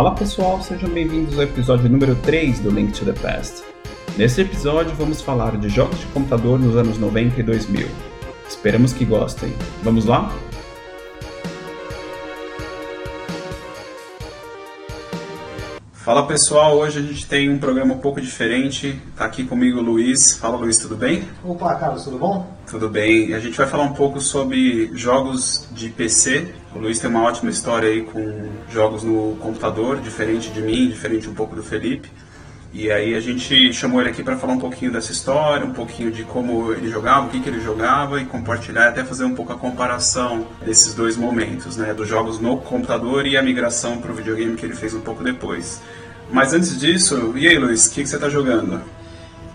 Fala pessoal, sejam bem-vindos ao episódio número 3 do Link to the Past. Nesse episódio vamos falar de jogos de computador nos anos 90 e 2000. Esperamos que gostem. Vamos lá? Fala pessoal, hoje a gente tem um programa um pouco diferente. Tá aqui comigo o Luiz. Fala Luiz, tudo bem? Opa, Carlos, tudo bom? Tudo bem. A gente vai falar um pouco sobre jogos de PC. O Luiz tem uma ótima história aí com jogos no computador, diferente de mim, diferente um pouco do Felipe. E aí a gente chamou ele aqui para falar um pouquinho dessa história, um pouquinho de como ele jogava, o que, que ele jogava e compartilhar, até fazer um pouco a comparação desses dois momentos, né, dos jogos no computador e a migração para o videogame que ele fez um pouco depois. Mas antes disso, e aí Luiz, o que, que você está jogando?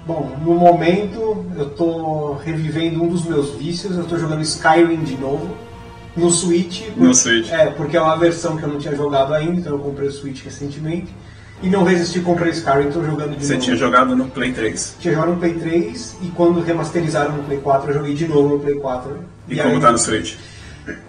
Bom, no momento eu estou revivendo um dos meus vícios, eu estou jogando Skyrim de novo. No Switch. No Switch. É, porque é uma versão que eu não tinha jogado ainda, então eu comprei o Switch recentemente. E não resisti, comprei Skyrim, estou jogando de Você novo. tinha jogado no Play 3. Tinha jogado no Play 3 e quando remasterizaram no Play 4 eu joguei de novo no Play 4. E, como aí- tá no Switch?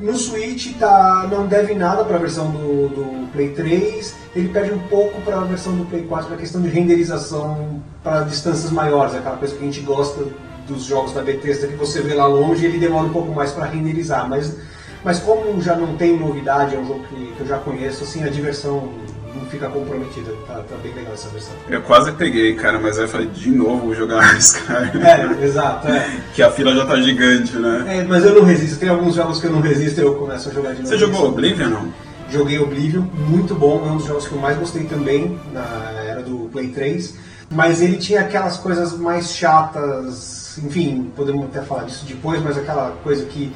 No Switch tá, não deve nada para a versão do, do Play 3, ele perde um pouco para a versão do Play 4 na questão de renderização para distâncias maiores, aquela coisa que a gente gosta dos jogos da Bethesda que você vê lá longe, ele demora um pouco mais para renderizar, mas, mas como já não tem novidade, é um jogo que, que eu já conheço, assim, a diversão não fica comprometida, tá, tá bem legal essa versão. Eu quase peguei, cara, mas aí falei, de novo vou jogar Skyrim. É, exato, é. Que a fila já tá gigante, né? é. Mas eu não resisto, tem alguns jogos que eu não resisto e eu começo a jogar de novo. Você jogou Oblivion não? Joguei Oblivion, muito bom, é um dos jogos que eu mais gostei também na era do Play 3. Mas ele tinha aquelas coisas mais chatas, enfim, podemos até falar disso depois, mas aquela coisa que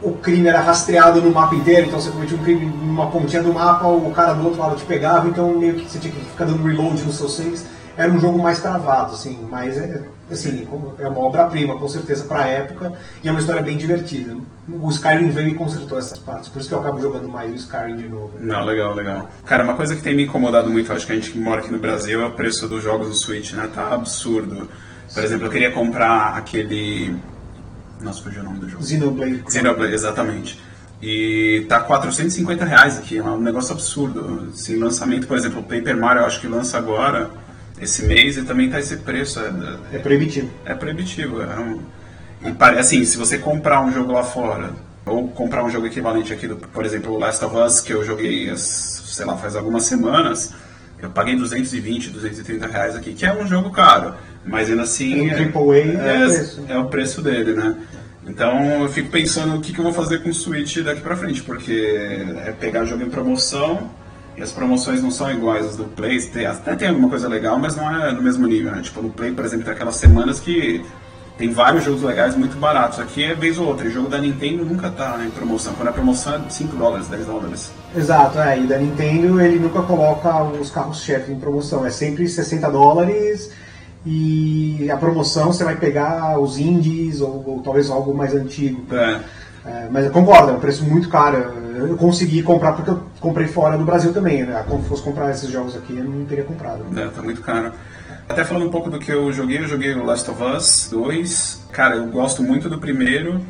o crime era rastreado no mapa inteiro, então você cometia um crime numa pontinha do mapa, o cara do outro lado te pegava, então meio que você tinha que ficar dando reload nos seus saves. Era um jogo mais travado, assim, mas é, assim, é uma obra-prima, com certeza, para a época, e é uma história bem divertida. O Skyrim veio e consertou essas partes, por isso que eu acabo jogando mais o Skyrim de novo. Não, legal, legal. Cara, uma coisa que tem me incomodado muito, acho que a gente que mora aqui no Brasil, é o preço dos jogos do Switch, né? Tá absurdo. Por exemplo, eu queria comprar aquele. Nossa, fugiu o nome do jogo. Xenoblade. Xenoblade, exatamente. E tá 450 reais aqui, é um negócio absurdo. Esse lançamento, por exemplo, o Paper Mario eu acho que lança agora, esse mês, e também tá esse preço. É, É proibitivo. é proibitivo. É um... E pare- assim, se você comprar um jogo lá fora, ou comprar um jogo equivalente aqui, do, por exemplo, o Last of Us, que eu joguei, sei lá, faz algumas semanas, eu paguei 220, 230 reais aqui, que é um jogo caro, mas ainda assim... Um AAA é é, o preço. é o preço dele, né? Então eu fico pensando o que, que eu vou fazer com o Switch daqui pra frente, porque é pegar jogo em promoção e as promoções não são iguais às do Play. Tem, até tem alguma coisa legal, mas não é no mesmo nível, né? Tipo, no Play, por exemplo, tem aquelas semanas que tem vários jogos legais muito baratos. Aqui é vez ou outra. E jogo da Nintendo nunca tá em promoção. Quando a promoção é 5 dólares, 10 dólares. Exato, é, e da Nintendo ele nunca coloca os carros-chefe em promoção, é sempre 60 dólares e a promoção você vai pegar os indies ou, ou talvez algo mais antigo. É. É, mas eu concordo, é um preço muito caro. Eu consegui comprar porque eu comprei fora do Brasil também. Né? Como fosse comprar esses jogos aqui, eu não teria comprado. É, tá muito caro. Até falando um pouco do que eu joguei, eu joguei o Last of Us 2. Cara, eu gosto muito do primeiro.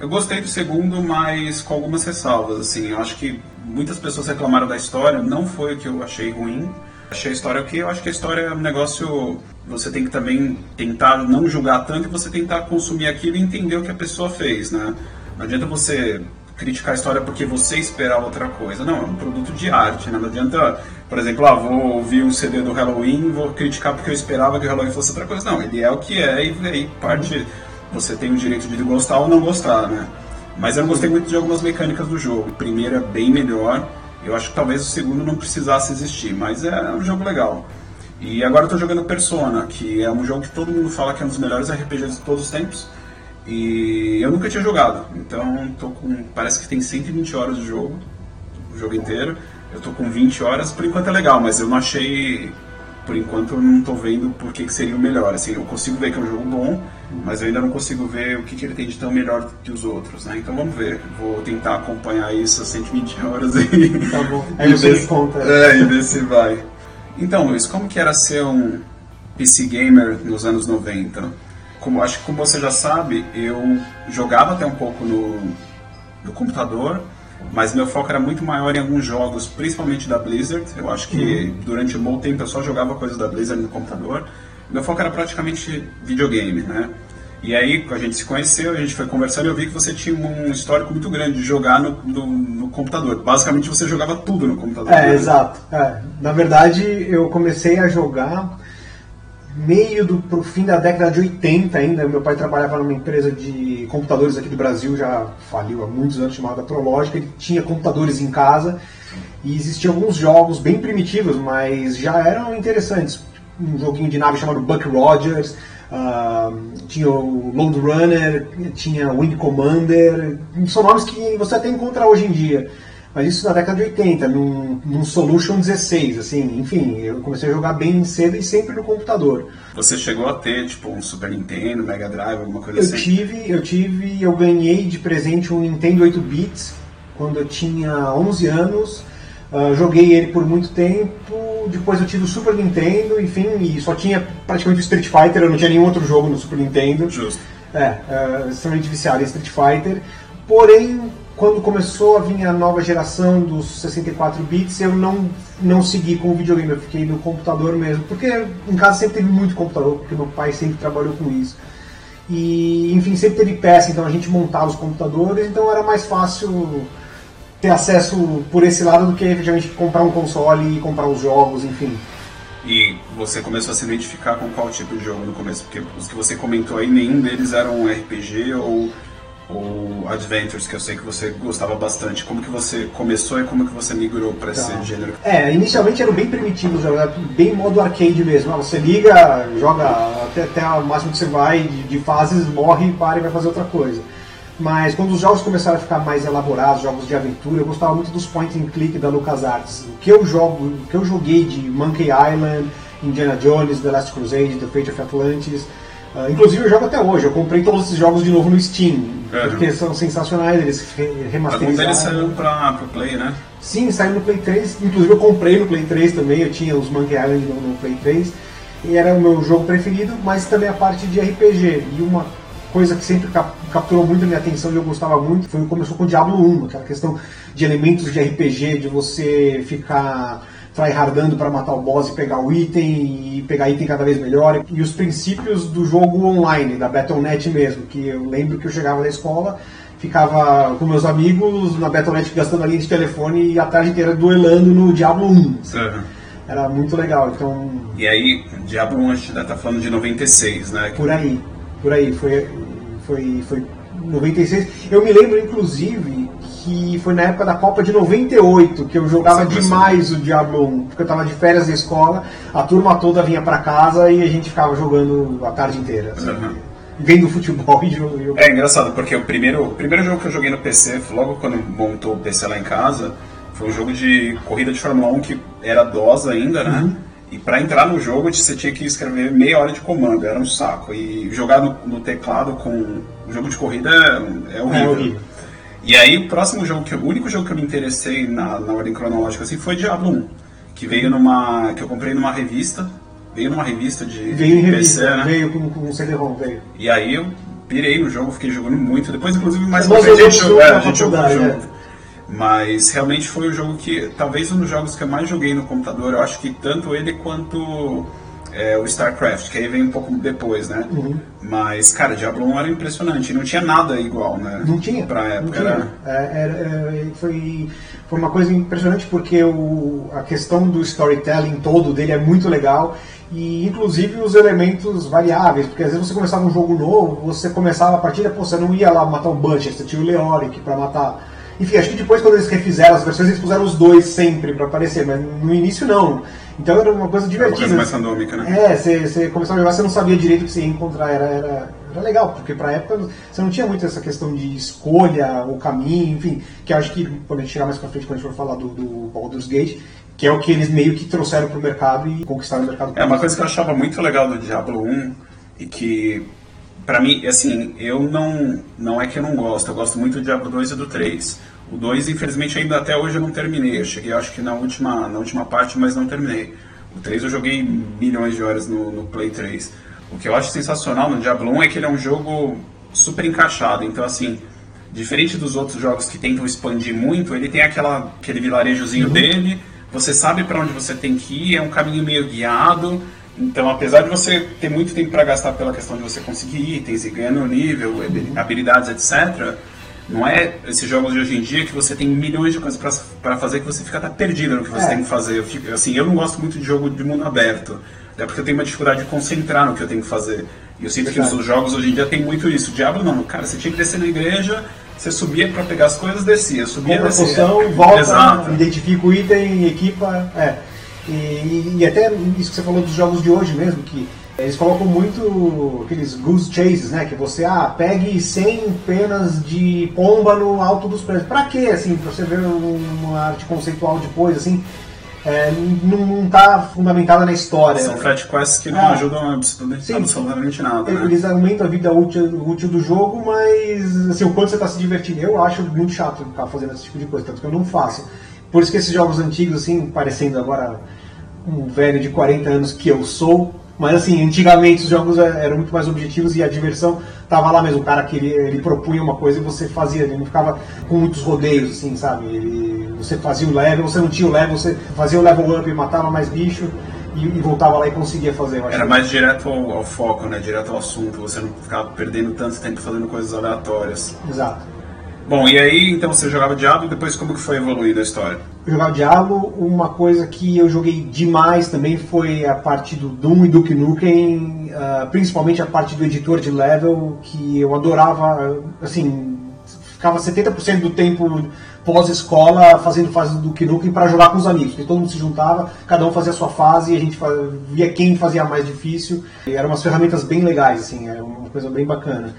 Eu gostei do segundo, mas com algumas ressalvas, assim. Eu acho que muitas pessoas reclamaram da história, não foi o que eu achei ruim. Achei a história ok, eu acho que a história é um negócio... Você tem que também tentar não julgar tanto e você tentar consumir aquilo e entender o que a pessoa fez, né? Não adianta você criticar a história porque você esperava outra coisa. Não, é um produto de arte, né? Não adianta, por exemplo, ah, vou ouvir um CD do Halloween vou criticar porque eu esperava que o Halloween fosse outra coisa. Não, ele é o que é e aí parte... Você tem o direito de gostar ou não gostar, né? Mas eu gostei muito de algumas mecânicas do jogo. O primeiro é bem melhor. Eu acho que talvez o segundo não precisasse existir, mas é um jogo legal. E agora eu tô jogando Persona, que é um jogo que todo mundo fala que é um dos melhores RPGs de todos os tempos. E eu nunca tinha jogado, então tô com. Parece que tem 120 horas de jogo, o jogo inteiro. Eu tô com 20 horas, por enquanto é legal, mas eu não achei. Por enquanto eu não tô vendo por que, que seria o melhor. Assim, eu consigo ver que é um jogo bom, mas eu ainda não consigo ver o que, que ele tem de tão melhor que os outros, né? Então vamos ver. Vou tentar acompanhar isso a 120 horas e. Tá bom. e Aí você ver- conta. É, e ver se vai. Então, Luiz, como que era ser um PC gamer nos anos 90? Como, acho que como você já sabe, eu jogava até um pouco no, no computador, mas meu foco era muito maior em alguns jogos, principalmente da Blizzard. Eu acho que uhum. durante um bom tempo eu só jogava coisas da Blizzard no computador. Meu foco era praticamente videogame, né? E aí, a gente se conheceu, a gente foi conversando e eu vi que você tinha um histórico muito grande de jogar no, no, no computador. Basicamente, você jogava tudo no computador. É, né? exato. É. Na verdade, eu comecei a jogar meio do pro fim da década de 80 ainda. Meu pai trabalhava numa empresa de computadores aqui do Brasil, já faliu há muitos anos, chamada Prologic. Ele tinha computadores em casa e existiam alguns jogos bem primitivos, mas já eram interessantes. Um joguinho de nave chamado Buck Rogers, uh, tinha o Lone Runner, tinha o Wing Commander. São nomes que você até encontra hoje em dia. Mas isso na década de 80, num, num Solution 16, assim, enfim, eu comecei a jogar bem cedo e sempre no computador. Você chegou a ter, tipo, um Super Nintendo, Mega Drive, alguma coisa eu assim? Tive, eu tive, eu ganhei de presente um Nintendo 8 bits quando eu tinha 11 anos. Uh, joguei ele por muito tempo, depois eu tive o Super Nintendo, enfim, e só tinha praticamente o Street Fighter, eu não tinha nenhum outro jogo no Super Nintendo. Justo. É, uh, extremamente viciado em Street Fighter. Porém, quando começou a vir a nova geração dos 64 bits, eu não, não segui com o videogame, eu fiquei no computador mesmo. Porque em casa sempre teve muito computador, porque meu pai sempre trabalhou com isso. E, enfim, sempre teve peça, então a gente montava os computadores, então era mais fácil ter acesso por esse lado do que efetivamente comprar um console e comprar os jogos, enfim. E você começou a se identificar com qual tipo de jogo no começo? Porque os que você comentou aí, nenhum deles eram RPG ou ou Adventures, que eu sei que você gostava bastante. Como que você começou e como que você migrou para esse tá. gênero? É, inicialmente eram bem primitivos, bem modo arcade mesmo. Ah, você liga, joga até, até o máximo que você vai de, de fases, morre, para e vai fazer outra coisa. Mas quando os jogos começaram a ficar mais elaborados, jogos de aventura, eu gostava muito dos point and click da LucasArts. O que eu jogo, o que eu joguei de Monkey Island, Indiana Jones, The Last Crusade, The Fate of Atlantis, Uh, inclusive eu jogo até hoje, eu comprei todos esses jogos de novo no Steam, é, porque são sensacionais, eles remasterizaram. Algum deles saiu pra, pro Play, né? Sim, saiu no Play 3, inclusive eu comprei no Play 3 também, eu tinha os Monkey Island no, no Play 3, e era o meu jogo preferido, mas também a parte de RPG. E uma coisa que sempre cap capturou muito a minha atenção e eu gostava muito foi começou com o Diablo 1, aquela questão de elementos de RPG, de você ficar tryhardando para matar o boss e pegar o item e pegar item cada vez melhor. E os princípios do jogo online, da Battle.net mesmo, que eu lembro que eu chegava da escola, ficava com meus amigos na Battle.net gastando a linha de telefone e a tarde inteira duelando no Diablo 1. Assim. Uhum. Era muito legal, então... E aí, Diablo 1 a gente tá falando de 96, né? Por aí, por aí, foi, foi, foi 96. Eu me lembro, inclusive, que foi na época da Copa de 98, que eu jogava demais o Diablo 1, porque eu tava de férias na escola, a turma toda vinha para casa e a gente ficava jogando a tarde inteira. Assim, uhum. Vendo futebol e jogando. É engraçado, porque o primeiro, o primeiro jogo que eu joguei no PC, logo quando montou o PC lá em casa, foi um jogo de corrida de Fórmula 1 que era DOS ainda, né? Uhum. E para entrar no jogo você tinha que escrever meia hora de comando, era um saco. E jogar no, no teclado com o jogo de corrida é, é horrível. É horrível. E aí o próximo jogo, que o único jogo que eu me interessei na, na ordem cronológica assim foi Diablo 1, que veio numa. que eu comprei numa revista. Veio numa revista de veio em PC, revista, né? Veio com, com um CD-ROM, veio. E aí eu pirei no jogo, fiquei jogando muito. Depois, inclusive, mais uma vez a gente jogou, é, a gente jogou junto. É. Mas realmente foi o jogo que, talvez um dos jogos que eu mais joguei no computador, eu acho que tanto ele quanto é, o StarCraft, que aí vem um pouco depois, né? Uhum. Mas, cara, Diablo 1 era impressionante, não tinha nada igual, né? Não tinha. Pra época. Não tinha. Era... É, era, é, foi, foi uma coisa impressionante porque o, a questão do storytelling todo dele é muito legal e inclusive os elementos variáveis, porque às vezes você começava um jogo novo, você começava a partida, pô, você não ia lá matar o Butcher, você tinha o Leoric para matar. Enfim, acho que depois quando eles refizeram as versões, eles puseram os dois sempre para aparecer, mas no início não. Então era uma coisa divertida. Uma coisa mais randômica, né? É, você, você começava a jogar, você não sabia direito o que você ia encontrar. Era, era, era legal, porque pra época você não tinha muito essa questão de escolha, o caminho, enfim, que eu acho que quando a gente chegar mais pra frente, quando a gente for falar do, do Baldur's Gate, que é o que eles meio que trouxeram pro mercado e conquistaram o mercado. É uma coisa que eu achava muito legal do Diablo 1 e que para mim, assim, eu não não é que eu não gosto, eu gosto muito do Diablo 2 e do 3. O 2, infelizmente, ainda até hoje eu não terminei. Eu cheguei, acho que na última, na última parte, mas não terminei. O 3 eu joguei milhões de horas no, no Play 3. O que eu acho sensacional no Diablo 1 é que ele é um jogo super encaixado. Então, assim, diferente dos outros jogos que tentam expandir muito, ele tem aquela, aquele vilarejozinho uhum. dele, você sabe para onde você tem que ir, é um caminho meio guiado. Então, apesar de você ter muito tempo para gastar pela questão de você conseguir itens e ganhando nível, uhum. habilidades, etc., não é esses jogos de hoje em dia que você tem milhões de coisas para fazer que você fica até perdido no que você é. tem que fazer. Eu fico, assim, eu não gosto muito de jogo de mundo aberto, até porque eu tenho uma dificuldade de concentrar no que eu tenho que fazer. E eu sinto Verdade. que os jogos hoje em dia tem muito isso. O Diablo não, cara, você tinha que descer na igreja, você subia para pegar as coisas, descia, subia, Compra descia. Poção, volta, Exato. identifica o item, equipa, é. E, e até isso que você falou dos jogos de hoje mesmo, que eles colocam muito aqueles goose chases, né? Que você, ah, pegue 100 penas de pomba no alto dos prédios. Pra quê, assim? Pra você ver uma arte conceitual depois, assim. É, não está fundamentada na história. São flat quests que não é. ajudam absolutamente nada. Né? Eles aumentam a vida útil, útil, do jogo, mas assim, o quanto você está se divertindo, eu acho muito chato ficar fazendo esse tipo de coisa, tanto que eu não faço. Por isso que esses jogos antigos, assim, parecendo agora um velho de 40 anos que eu sou, mas assim, antigamente os jogos é, eram muito mais objetivos e a diversão tava lá mesmo. O cara que ele, ele propunha uma coisa e você fazia, ele não ficava com muitos rodeios, assim, sabe? Ele, você fazia o level, você não tinha o level, você fazia o level up e matava mais bicho e, e voltava lá e conseguia fazer. Era mais direto ao, ao, foco, né? Direto ao assunto, você não ficava perdendo tanto tempo fazendo coisas aleatórias. Exato. Bom, e aí então você jogava Diablo depois como que foi evoluindo a história? Eu jogava Diablo, uma coisa que eu joguei demais também foi a parte do Doom e do Nukem, uh, principalmente a parte do editor de level, que eu adorava, assim, ficava 70% do tempo pós-escola fazendo fase do Nukem para jogar com os amigos. Todo mundo se juntava, cada um fazia a sua fase e a gente via quem fazia mais difícil. E eram umas ferramentas bem legais, assim, era uma coisa bem bacana.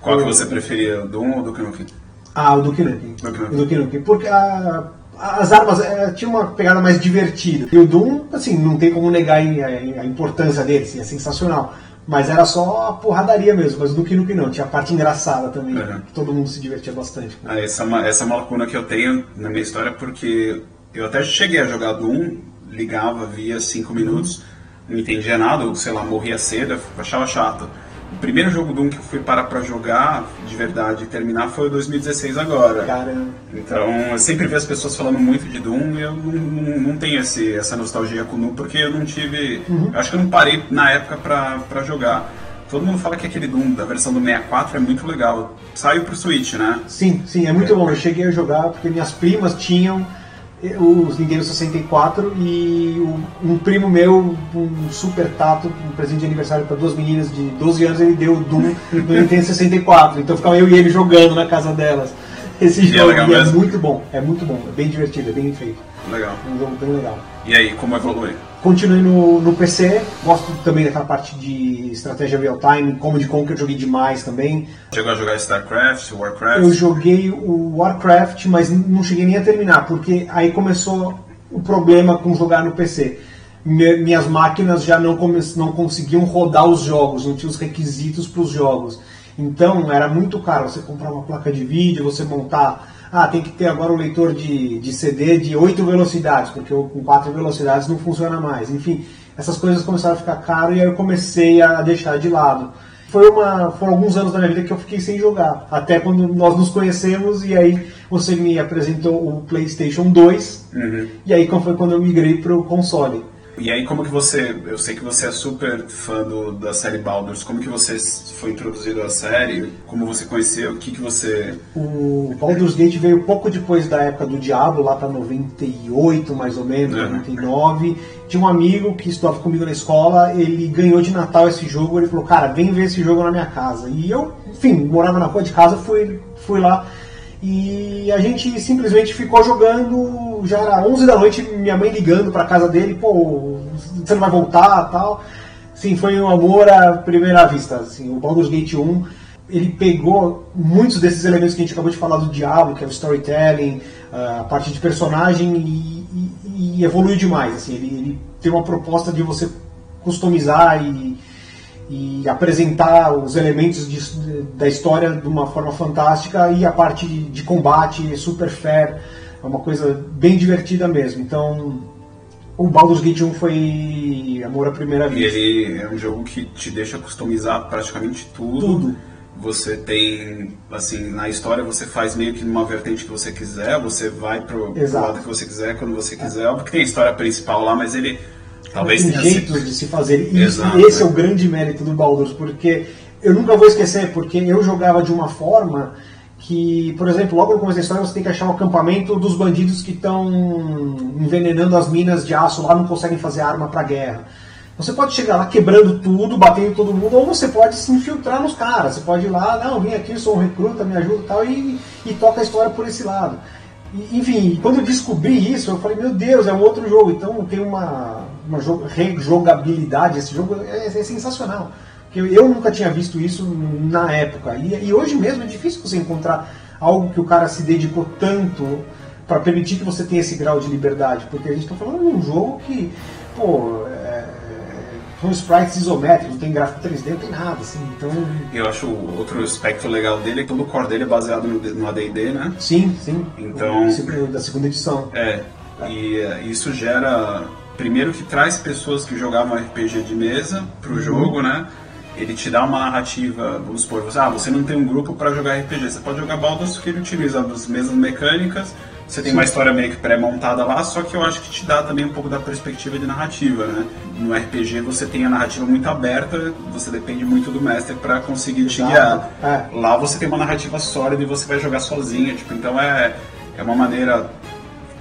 Qual que você preferia, Doom ou Duke Nukem? Ah, o Duke Nukem. O Duke Nukem. Porque a, as armas é, tinham uma pegada mais divertida. E o Doom, assim, não tem como negar a, a importância dele, assim, é sensacional. Mas era só a porradaria mesmo, mas o Duke Nukem não, tinha a parte engraçada também, uhum. que todo mundo se divertia bastante. Ah, essa, é essa é uma lacuna que eu tenho na minha história, porque eu até cheguei a jogar Doom, ligava, via 5 minutos, não entendia nada, ou sei lá, morria cedo, achava chato. O primeiro jogo Doom que eu fui parar pra jogar de verdade e terminar foi o 2016 agora. Caramba. Então eu sempre vi as pessoas falando muito de Doom e eu não, não, não tenho esse, essa nostalgia com o Doom porque eu não tive. Uhum. Eu acho que eu não parei na época pra, pra jogar. Todo mundo fala que aquele Doom da versão do 64 é muito legal. Saiu pro Switch, né? Sim, sim, é muito é. bom. Eu cheguei a jogar porque minhas primas tinham os Nintendo 64 e um primo meu, um super tato, um presente de aniversário para duas meninas de 12 anos, ele deu o Doom do Nintendo 64. Então ficava eu e ele jogando na casa delas. Esse e é jogo é, é muito bom, é muito bom, é bem divertido, é bem feito. Legal. É um jogo bem legal. E aí, como evolui? Continuei no, no PC, gosto também daquela parte de estratégia real time, como de Conquer joguei demais também. Chegou a jogar StarCraft, Warcraft? Eu joguei o Warcraft, mas não cheguei nem a terminar, porque aí começou o problema com jogar no PC. Minhas máquinas já não, não conseguiam rodar os jogos, não tinha os requisitos para os jogos. Então era muito caro você comprar uma placa de vídeo, você montar ah, tem que ter agora o um leitor de, de CD de 8 velocidades, porque com 4 velocidades não funciona mais. Enfim, essas coisas começaram a ficar caro e aí eu comecei a deixar de lado. Foi uma, foram alguns anos da minha vida que eu fiquei sem jogar, até quando nós nos conhecemos e aí você me apresentou o PlayStation 2 uhum. e aí foi quando eu migrei para o console. E aí, como que você, eu sei que você é super fã do, da série Baldur's, como que você foi introduzido à série? Como você conheceu? O que que você... O Baldur's Gate veio pouco depois da época do Diablo, lá para 98 mais ou menos, uhum. 99. Tinha um amigo que estudava comigo na escola, ele ganhou de Natal esse jogo, ele falou, cara, vem ver esse jogo na minha casa. E eu, enfim, morava na rua de casa, fui, fui lá e a gente simplesmente ficou jogando, já era 11 da noite, minha mãe ligando para casa dele, pô, você não vai voltar tal. Sim, foi um amor à primeira vista. Assim, o Baldur's Gate 1, ele pegou muitos desses elementos que a gente acabou de falar do Diablo, que é o storytelling, a parte de personagem, e, e, e evoluiu demais. Assim, ele, ele tem uma proposta de você customizar e e apresentar os elementos de, da história de uma forma fantástica e a parte de, combate super fair, é uma coisa bem divertida mesmo. Então, o Baldur's Gate 1 foi amor à primeira vista. E ele é um jogo que te deixa customizar praticamente tudo. Tudo. você tem, assim, na história você faz meio que numa vertente que você quiser, você vai pro, pro lado que você quiser, quando você quiser. Óbvio que tem a história principal lá, mas ele talvez tem jeitos de se fazer. E Exato, esse é é. o grande mérito do Baldur's, porque eu nunca vou esquecer, porque eu jogava de uma forma que, por exemplo, logo no começo da história você tem que achar o acampamento dos bandidos que estão envenenando as minas de aço lá, não conseguem fazer arma pra guerra. Você pode chegar lá quebrando tudo, batendo todo mundo, ou você pode se infiltrar nos caras. Você pode ir lá, não, vem aqui, eu sou um recruta, me ajuda e tal, e, e toca a história por esse lado. E, enfim, quando eu descobri isso, eu falei, meu Deus, é um outro jogo. Então tem uma, uma jo- rejogabilidade, esse jogo é, é sensacional. Porque eu, eu nunca tinha visto isso na época. E, e hoje mesmo é difícil você encontrar algo que o cara se dedicou tanto para permitir que você tenha esse grau de liberdade. Porque a gente está falando de um jogo que, pô, é, são sprites isométricos, não tem gráfico 3D, não tem nada, assim. Então, Eu acho outro aspecto legal dele é que todo o core dele é baseado no, no AD&D, né? sim, sim. Então- O da segunda edição. É, e é, isso gera. Primeiro que traz pessoas que jogavam RPG de mesa pro jogo, né? Ele te dá uma narrativa, vamos supor, você, ah, você não tem um grupo para jogar RPG, você pode jogar Baldur's que ele utiliza as mesmas mecânicas, você tem uma história meio que pré-montada lá, só que eu acho que te dá também um pouco da perspectiva de narrativa, né? No RPG você tem a narrativa muito aberta, você depende muito do mestre para conseguir te guiar. É. Lá você tem uma narrativa sólida e você vai jogar sozinho, tipo, então é, é uma maneira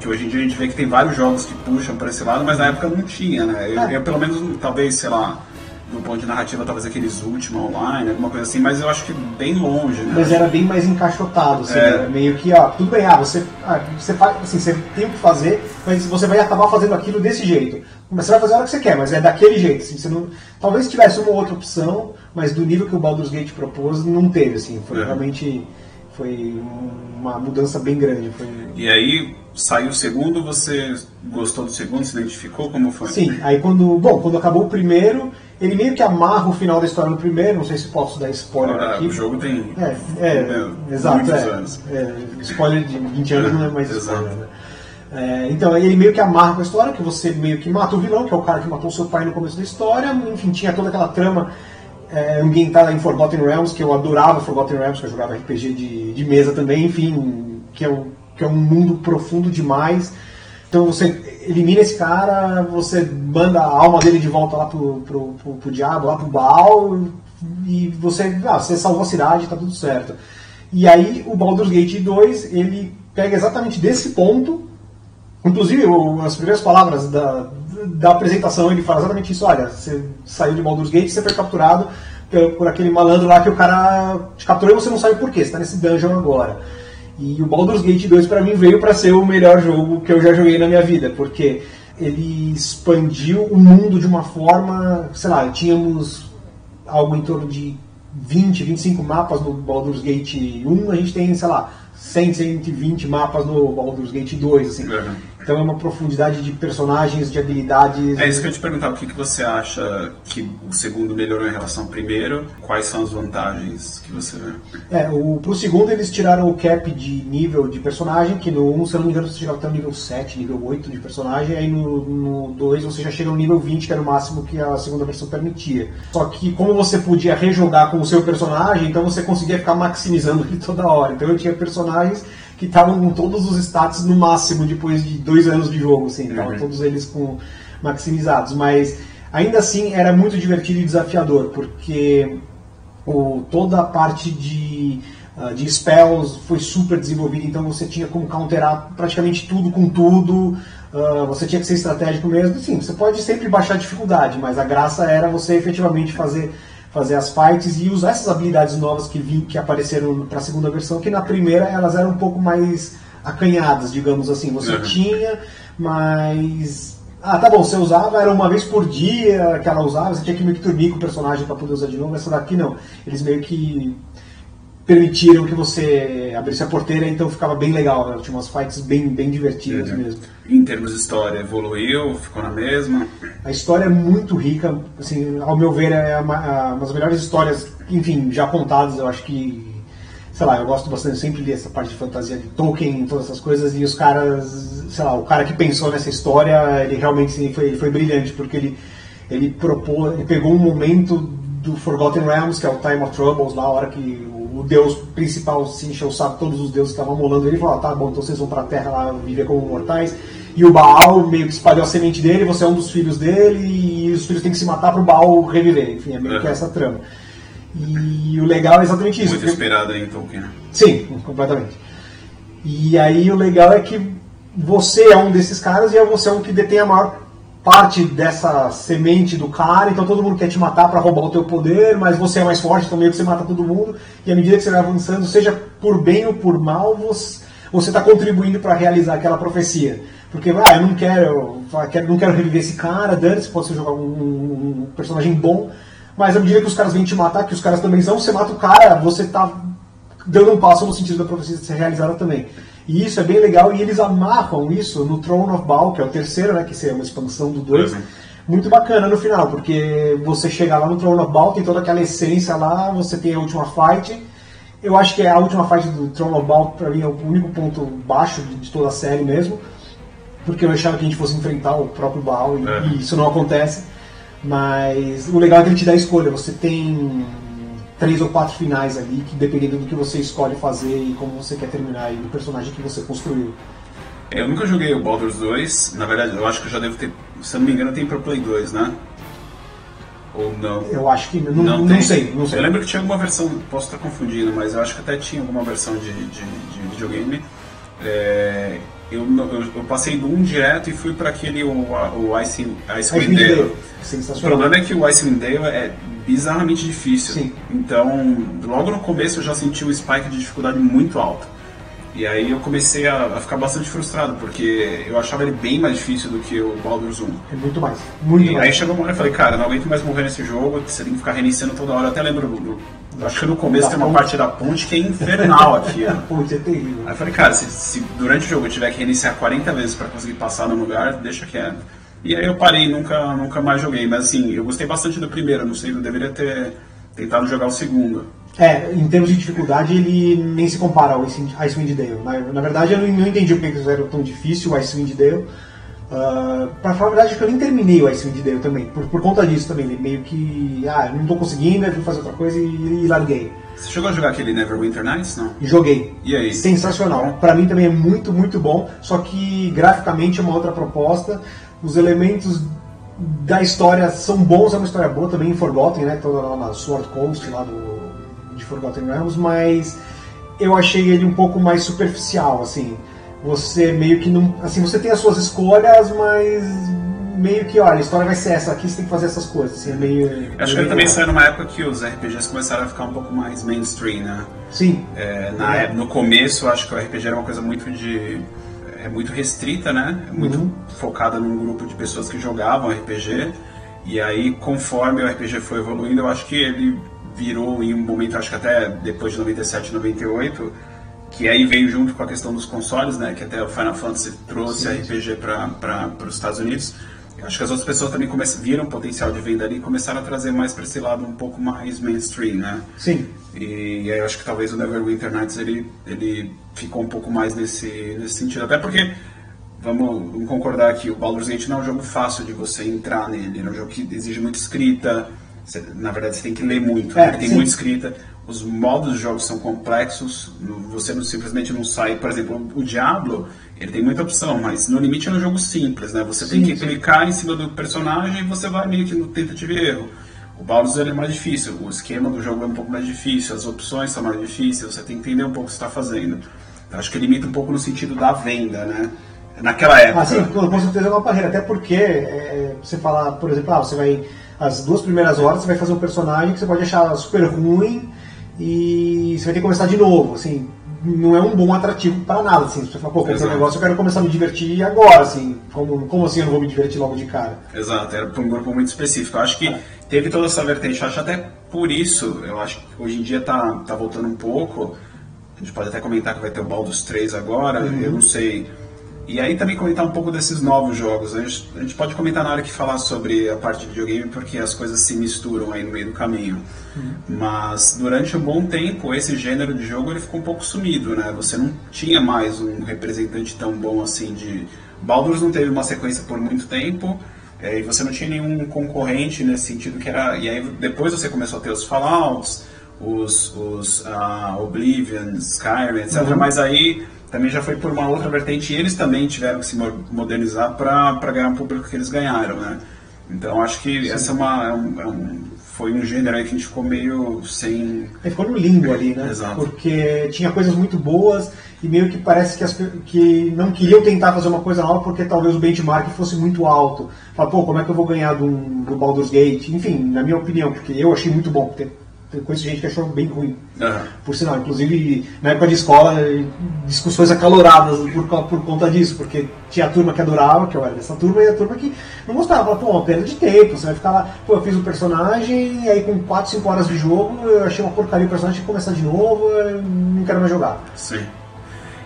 que hoje em dia a gente vê que tem vários jogos que puxam para esse lado, mas na época não tinha, né? Eu, É. eu, pelo menos, talvez, sei lá, no ponto de narrativa, talvez aqueles Ultima Online, alguma coisa assim, mas eu acho que bem longe, né? Mas era bem mais encaixotado, assim, É. era meio que, ó, tudo bem, ah, você, ah, você faz, assim, você tem o que fazer, mas você vai acabar fazendo aquilo desse jeito. Mas você vai fazer a hora que você quer, mas é daquele jeito, assim, você não, talvez tivesse uma outra opção, mas do nível que o Baldur's Gate propôs, não teve, assim, foi É. realmente, foi uma mudança bem grande, foi... E aí, saiu o segundo, você gostou do segundo, se identificou? Como foi? Sim, aí quando, bom, quando acabou o primeiro, ele meio que amarra o final da história no primeiro, não sei se posso dar spoiler Ah, aqui. o jogo tem É, é, meu, exato. É, anos. é, spoiler de 20 anos não é mais spoiler. Né? É, então, ele meio que amarra com a história, que você meio que mata o vilão, que é o cara que matou seu pai no começo da história. Enfim, tinha toda aquela trama é, ambientada em Forgotten Realms, que eu adorava Forgotten Realms, que eu jogava RPG de, de mesa também, enfim, que é, um, que é um mundo profundo demais. Então você elimina esse cara, você manda a alma dele de volta lá pro, pro, pro, pro diabo, lá pro Baal, e você, ah, você salvou a cidade, tá tudo certo. E aí o Baldur's Gate 2, ele pega exatamente desse ponto, inclusive as primeiras palavras da, da apresentação, ele fala exatamente isso, olha, você saiu de Baldur's Gate, você foi capturado por, por aquele malandro lá que o cara te capturou e você não sabe por quê, você tá nesse dungeon agora. E o Baldur's Gate 2 para mim veio para ser o melhor jogo que eu já joguei na minha vida, porque ele expandiu o mundo de uma forma, sei lá, tínhamos algo em torno de 20, 25 mapas no Baldur's Gate 1, a gente tem, sei lá, 100, 120 mapas no Baldur's Gate 2, assim. Uhum. Então é uma profundidade de personagens, de habilidades. É isso que eu te perguntar, o que, que você acha que o segundo melhorou em relação ao primeiro? Quais são as vantagens que você vê? É, o, pro segundo eles tiraram o cap de nível de personagem, que no 1, se eu não me engano, você chegava até o nível 7, nível 8 de personagem, aí no, no 2 você já chega no nível 20, que era o máximo que a segunda versão permitia. Só que como você podia rejogar com o seu personagem, então você conseguia ficar maximizando ele toda hora. Então eu tinha personagens que estavam com todos os status no máximo depois de dois anos de jogo, assim, estavam Uhum. todos eles com maximizados, mas ainda assim era muito divertido e desafiador, porque o, toda a parte de, ah, de spells foi super desenvolvida, então você tinha como counterar praticamente tudo com tudo, ah, você tinha que ser estratégico mesmo. Sim, você pode sempre baixar a dificuldade, mas a graça era você efetivamente fazer, fazer as fights e usar essas habilidades novas que, vi, que apareceram para a segunda versão, que na primeira elas eram um pouco mais acanhadas, digamos assim. Você Uhum. tinha, mas ah, tá bom, você usava, era uma vez por dia que ela usava, você tinha que meio que dormir com o personagem para poder usar de novo. Essa daqui não. Eles meio que permitiram que você abrisse a porteira, então ficava bem legal, né? Tinha umas fights bem, bem divertidas Uhum. mesmo. Em termos de história, evoluiu, ficou na mesma? A história é muito rica, assim, ao meu ver, é uma, uma das melhores histórias, enfim, já contadas. Eu acho que, sei lá, eu gosto bastante, eu sempre li essa parte de fantasia de Tolkien, todas essas coisas, e os caras, sei lá, o cara que pensou nessa história, ele realmente foi, foi brilhante, porque ele, ele propôs, ele pegou um momento do Forgotten Realms, que é o Time of Troubles, lá a hora que o, o deus principal se encheu o saco, todos os deuses estavam molando ele, e falou, ah, tá bom, então vocês vão pra Terra lá viver como mortais. E o Baal meio que espalhou a semente dele, você é um dos filhos dele, e os filhos têm que se matar pro Baal reviver. Enfim, é meio que essa trama. E o legal é exatamente isso. Muito porque- inspirado em Tolkien. Sim, completamente. E aí o legal é que você é um desses caras e é você é um que detém a maior parte dessa semente do cara, então todo mundo quer te matar para roubar o teu poder, mas você é mais forte, então meio que você mata todo mundo, e à medida que você vai avançando, seja por bem ou por mal, você está contribuindo para realizar aquela profecia. Porque, ah, eu não quero, eu não quero reviver esse cara, dane-se, pode ser jogar um, um personagem bom, mas à medida que os caras vêm te matar, que os caras também são, você mata o cara, você tá dando um passo no sentido da profecia ser realizada também. E isso é bem legal, e eles amarram isso no Throne of Baal, que é o terceiro, né, que seria uma expansão do 2. Uhum. Muito bacana no final, porque você chega lá no Throne of Baal, tem toda aquela essência lá, você tem a última fight. Eu acho que a última fight do Throne of Baal, pra mim, é o único ponto baixo de, toda a série mesmo. Porque eu achava que a gente fosse enfrentar o próprio Baal, e, É. e isso não acontece. Mas o legal é que ele te dá a escolha. Você tem três ou quatro finais ali, que dependendo do que você escolhe fazer e como você quer terminar e do personagem que você construiu. Eu nunca joguei o Baldur's 2, na verdade eu acho que eu já devo ter, se eu não me engano tem pro Play 2, né? Ou não? Eu acho que. Não, não, tem. sei, não sei. Eu lembro que tinha alguma versão, posso estar confundindo, mas eu acho que até tinha alguma versão de, de, de videogame. É, eu, eu, eu passei do 1 direto e fui para aquele, o, o Ice, Icewind Icewind Dale. O problema é que o Icewind Dale é bizarramente difícil. Sim. Então, logo no começo eu já senti um spike de dificuldade muito alto. E aí eu comecei a, a ficar bastante frustrado, porque eu achava ele bem mais difícil do que o Baldur's 1. É muito mais. Muito E aí mais. chegou uma hora e falei, cara, não aguento mais morrer nesse jogo, você tem que ficar reiniciando toda hora. Eu até lembro, do- do- acho que no começo Da tem uma ponte. parte da ponte que é infernal aqui. Pô, isso é terrível. Aí eu falei, cara, se, se durante o jogo eu tiver que reiniciar 40 vezes pra conseguir passar no lugar, deixa quieto. E aí eu parei, nunca, nunca mais joguei. Mas assim, eu gostei bastante do primeiro, não sei, eu deveria ter tentado jogar o segundo. É, em termos de dificuldade, ele nem se compara ao Icewind Dale. Na, na verdade, eu não, entendi porque fizeram tão difícil o Icewind Dale. Uh, pra falar a verdade, acho que eu nem terminei o Icewind Dale também, por, por conta disso também. Ele meio que, ah, não tô conseguindo, fui fazer outra coisa e, e larguei. Você chegou a jogar aquele Neverwinter Nights? Não? Joguei. E aí? Sensacional. Pra mim também é muito, muito bom, só que graficamente é uma outra proposta. Os elementos da história são bons, é uma história boa também em Forgotten, né? Toda lá na Sword Coast, lá do, de Forgotten Realms, mas eu achei ele um pouco mais superficial, assim. Você meio que não. Assim, você tem as suas escolhas, mas meio que, olha, a história vai ser essa aqui, você tem que fazer essas coisas. Assim, é meio. Eu acho que ele também saiu numa época que os RPGs começaram a ficar um pouco mais mainstream, né? Sim. É, na É. é- no começo, eu acho que o RPG era uma coisa muito de. É muito restrita, né? É muito Uhum. focada num grupo de pessoas que jogavam RPG. E aí, conforme o RPG foi evoluindo, eu acho que ele virou em um momento, acho que até depois de 97, 98, que aí veio junto com a questão dos consoles, né? Que até o Final Fantasy trouxe Sim. RPG para os Estados Unidos. Acho que as outras pessoas também começam, viram o potencial de venda ali e começaram a trazer mais para esse lado um pouco mais mainstream, né? Sim. E, aí eu acho que talvez o Neverwinter Nights ele, ele ficou um pouco mais nesse, nesse sentido. Até porque, vamos, vamos concordar aqui, o Baldur's Gate não é um jogo fácil de você entrar nele. Ele é um jogo que exige muita escrita. Você- na verdade, você tem que ler muito. É, né? Tem sim. muita escrita. Os modos de jogo são complexos. Você não, simplesmente não sai. Por exemplo, o Diablo, ele tem muita opção, mas no limite é um jogo simples, né? Você tem Sim, que sim. clicar em cima do personagem e você vai meio que no tentativa e erro. O Baldur's é mais difícil, o esquema do jogo é um pouco mais difícil, as opções são mais difíceis, você tem que entender um pouco o que você está fazendo. Eu acho que limita um pouco no sentido da venda, né? Naquela época. Ah, sim, com certeza é uma barreira. Até porque é, você falar, por exemplo, ah, você vai. As duas primeiras horas você vai fazer um personagem que você pode achar super ruim e você vai ter que começar de novo. Assim, não é um bom atrativo para nada. Assim, você fala, pô, comprei um negócio, eu quero começar a me divertir agora. Assim, como, como assim eu não vou me divertir logo de cara? Exato, era para um grupo muito específico. Eu acho que teve toda essa vertente, eu acho até por isso, eu acho que hoje em dia tá, tá voltando um pouco. A gente pode até comentar que vai ter o Baldur's 3 agora, eu não sei. E aí também comentar um pouco desses novos jogos. A gente, a gente pode comentar na hora que falar sobre a parte de videogame, porque as coisas se misturam aí no meio do caminho. Mas durante um bom tempo, esse gênero de jogo ele ficou um pouco sumido, né? Você não tinha mais um representante tão bom assim de... Baldur's não teve uma sequência por muito tempo, é, e você não tinha nenhum concorrente nesse sentido que era. E aí depois você começou a ter os Fallouts, os, os uh, Oblivion, Skyrim, etc. Uhum. Mas aí também já foi por uma outra vertente e eles também tiveram que se modernizar para ganhar o público que eles ganharam, né? Então acho que Sim. essa é uma, é um, é um, foi um gênero aí que a gente ficou meio sem. É, ficou no limbo ali, né? Exato. Porque tinha coisas muito boas e meio que parece que, as, que não queriam tentar fazer uma coisa nova porque talvez o benchmark fosse muito alto. Fala, pô, como é que eu vou ganhar do, do Baldur's Gate? Enfim, na minha opinião, porque eu achei muito bom. Porque conheço gente que achou bem ruim. Uhum. Por sinal, inclusive na época de escola, discussões acaloradas por, por conta disso, porque tinha a turma que adorava, que eu era dessa turma, e a turma que não gostava. Pô, uma perda de tempo, você vai ficar lá, pô, eu fiz um personagem, e aí com 4, 5 horas de jogo, eu achei uma porcaria o personagem, tinha que começar de novo, não quero mais jogar. Sim.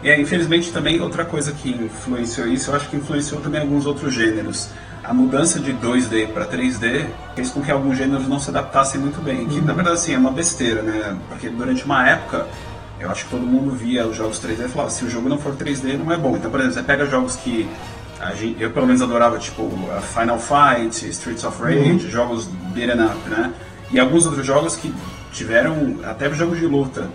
E é, infelizmente também outra coisa que influenciou isso, eu acho que influenciou também alguns outros gêneros. A mudança de 2D para 3D fez com que alguns gêneros não se adaptassem muito bem. Que uhum. na verdade assim, é uma besteira, né? Porque durante uma época eu acho que todo mundo via os jogos 3D e falava, se o jogo não for 3D não é bom. Então, por exemplo, você pega jogos que gente, eu pelo menos adorava, tipo Final Fight, Streets of Rage, uhum. jogos beat'em up, né? E alguns outros jogos que tiveram até jogos de luta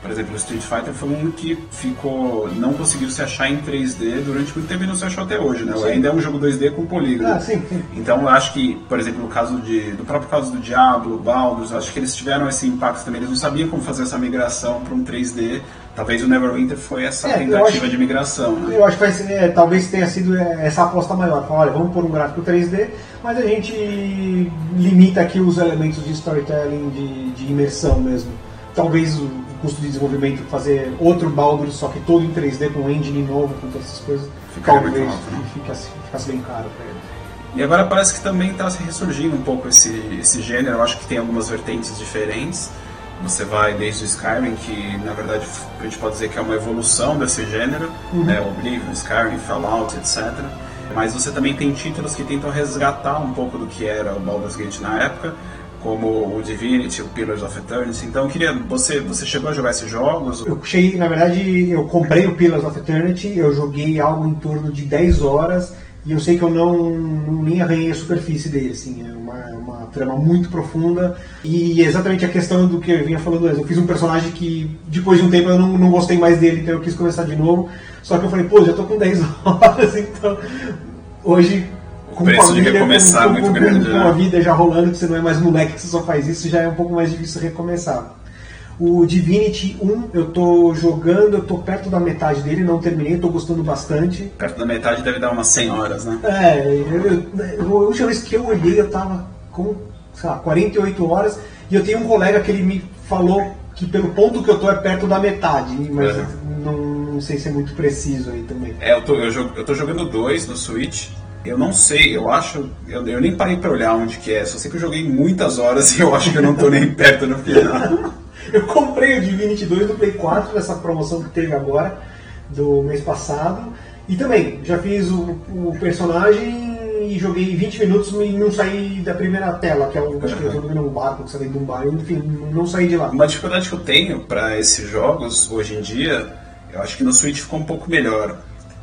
por exemplo, o Street Fighter foi um que ficou. não conseguiu se achar em 3D durante muito tempo e não se achou até hoje, né? Ainda é um jogo 2D com polígono. Ah, sim, sim. Então eu acho que, por exemplo, no caso de. do próprio caso do Diablo, Baldur's, acho que eles tiveram esse impacto também. Eles não sabiam como fazer essa migração para um 3D. Talvez o Neverwinter foi essa é, tentativa acho, de migração, né? Eu acho que é, talvez tenha sido é, essa aposta maior. Falar, olha, vamos pôr um gráfico 3D, mas a gente limita aqui os elementos de storytelling, de, de imersão mesmo. Talvez o custo de desenvolvimento fazer outro Baldur, só que todo em 3D, com um engine novo, com todas essas coisas, Ficaria talvez né? ficasse, ficasse bem caro para ele. E agora parece que também está se ressurgindo um pouco esse, esse gênero, eu acho que tem algumas vertentes diferentes. Você vai desde o Skyrim, que na verdade a gente pode dizer que é uma evolução desse gênero, uhum. né? Oblivion, Skyrim, Fallout, etc. Mas você também tem títulos que tentam resgatar um pouco do que era o Baldur's Gate na época, como o Divinity, o Pillars of Eternity. Então eu queria. Você, você chegou a jogar esses jogos? Eu cheguei, na verdade, eu comprei o Pillars of Eternity, eu joguei algo em torno de 10 horas e eu sei que eu não, nem arranhei a superfície dele, assim, é uma, uma trama muito profunda e exatamente a questão do que eu vinha falando antes. Eu fiz um personagem que depois de um tempo eu não, não gostei mais dele, então eu quis começar de novo. Só que eu falei, pô, já tô com 10 horas, então hoje com preço família, de recomeçar com, muito com, grande. Com, né? a vida já rolando, que você não é mais moleque que você só faz isso, já é um pouco mais difícil recomeçar. O Divinity 1 eu tô jogando, eu tô perto da metade dele, não terminei, tô gostando bastante. Perto da metade deve dar umas 100 horas, né? É, eu, eu, a última vez que eu olhei eu tava com, sei lá, 48 horas e eu tenho um colega que ele me falou que pelo ponto que eu tô é perto da metade, mas uhum. não, não, sei se é muito preciso aí também. É, eu tô, eu, eu tô jogando dois no Switch. Eu não sei, eu acho. Eu, eu nem parei pra olhar onde que é, só sei que eu joguei muitas horas e eu acho que eu não tô nem perto no final. eu comprei o Divinity 2 do Play 4 nessa promoção que teve agora, do mês passado. E também, já fiz o, o personagem e joguei 20 minutos e não saí da primeira tela, que é o acho que eu joguei num barco, que saí de um bar, enfim, não saí de lá. Uma dificuldade que eu tenho para esses jogos hoje em dia, eu acho que no Switch ficou um pouco melhor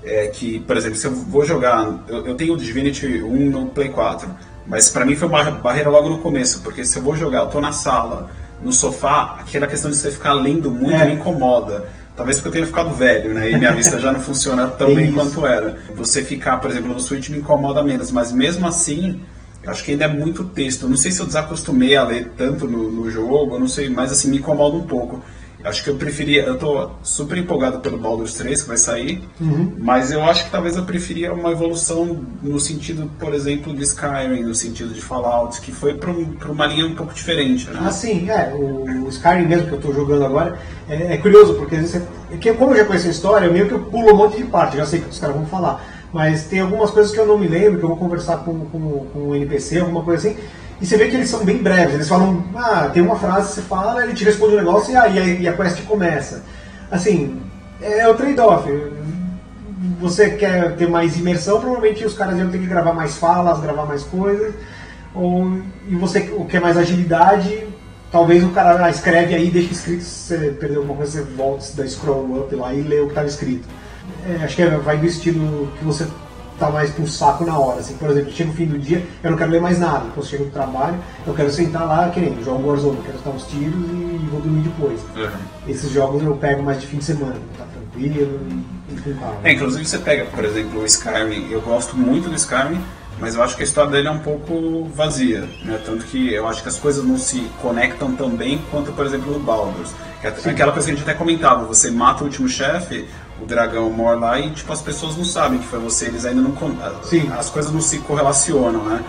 é que, por exemplo, se eu vou jogar, eu, eu tenho o Divinity 1 no Play 4, mas para mim foi uma barreira logo no começo, porque se eu vou jogar, eu tô na sala, no sofá, aquela questão de você ficar lendo muito é. me incomoda. Talvez porque eu tenha ficado velho, né? E minha vista já não funciona tão bem quanto era. Você ficar, por exemplo, no Switch me incomoda menos, mas mesmo assim, acho que ainda é muito texto. Não sei se eu desacostumei a ler tanto no, no jogo, eu não sei, mas assim, me incomoda um pouco. Acho que eu preferia. Eu tô super empolgado pelo Baldur's 3 que vai sair, uhum. mas eu acho que talvez eu preferia uma evolução no sentido, por exemplo, de Skyrim, no sentido de Fallout, que foi para uma linha um pouco diferente. Né? Ah, sim, é. O, Skyrim mesmo que eu tô jogando agora é, é curioso, porque você, que, como eu já conheço a história, meio que eu pulo um monte de parte, já sei que os caras vão falar. Mas tem algumas coisas que eu não me lembro, que eu vou conversar com, com, com o NPC, alguma coisa assim e você vê que eles são bem breves. Eles falam, ah, tem uma frase você fala, ele te responde um negócio e, ah, e, a, quest começa. Assim, é o trade-off. Você quer ter mais imersão, provavelmente os caras iam ter que gravar mais falas, gravar mais coisas. Ou, e você quer mais agilidade, talvez o cara ah, escreve aí, deixa escrito, se você perdeu alguma coisa, você volta, dá scroll up lá e lê o que estava escrito. É, acho que é, vai do estilo que você tá mais pro saco na hora. Assim, por exemplo, chega o fim do dia, eu não quero ler mais nada. Depois chego do trabalho, eu quero sentar lá, querendo, jogo Warzone, quero dar uns tiros e vou dormir depois. Uhum. Esses jogos eu pego mais de fim de semana, tá tranquilo e, e com calma. É, inclusive você pega, por exemplo, o Skyrim, eu gosto muito do Skyrim, mas eu acho que a história dele é um pouco vazia, né? Tanto que eu acho que as coisas não se conectam tão bem quanto, por exemplo, no Baldur's. Que é aquela coisa que a gente até comentava, você mata o último chefe, o dragão morre lá e tipo as pessoas não sabem que foi você, eles ainda não Sim. as coisas não se correlacionam, né?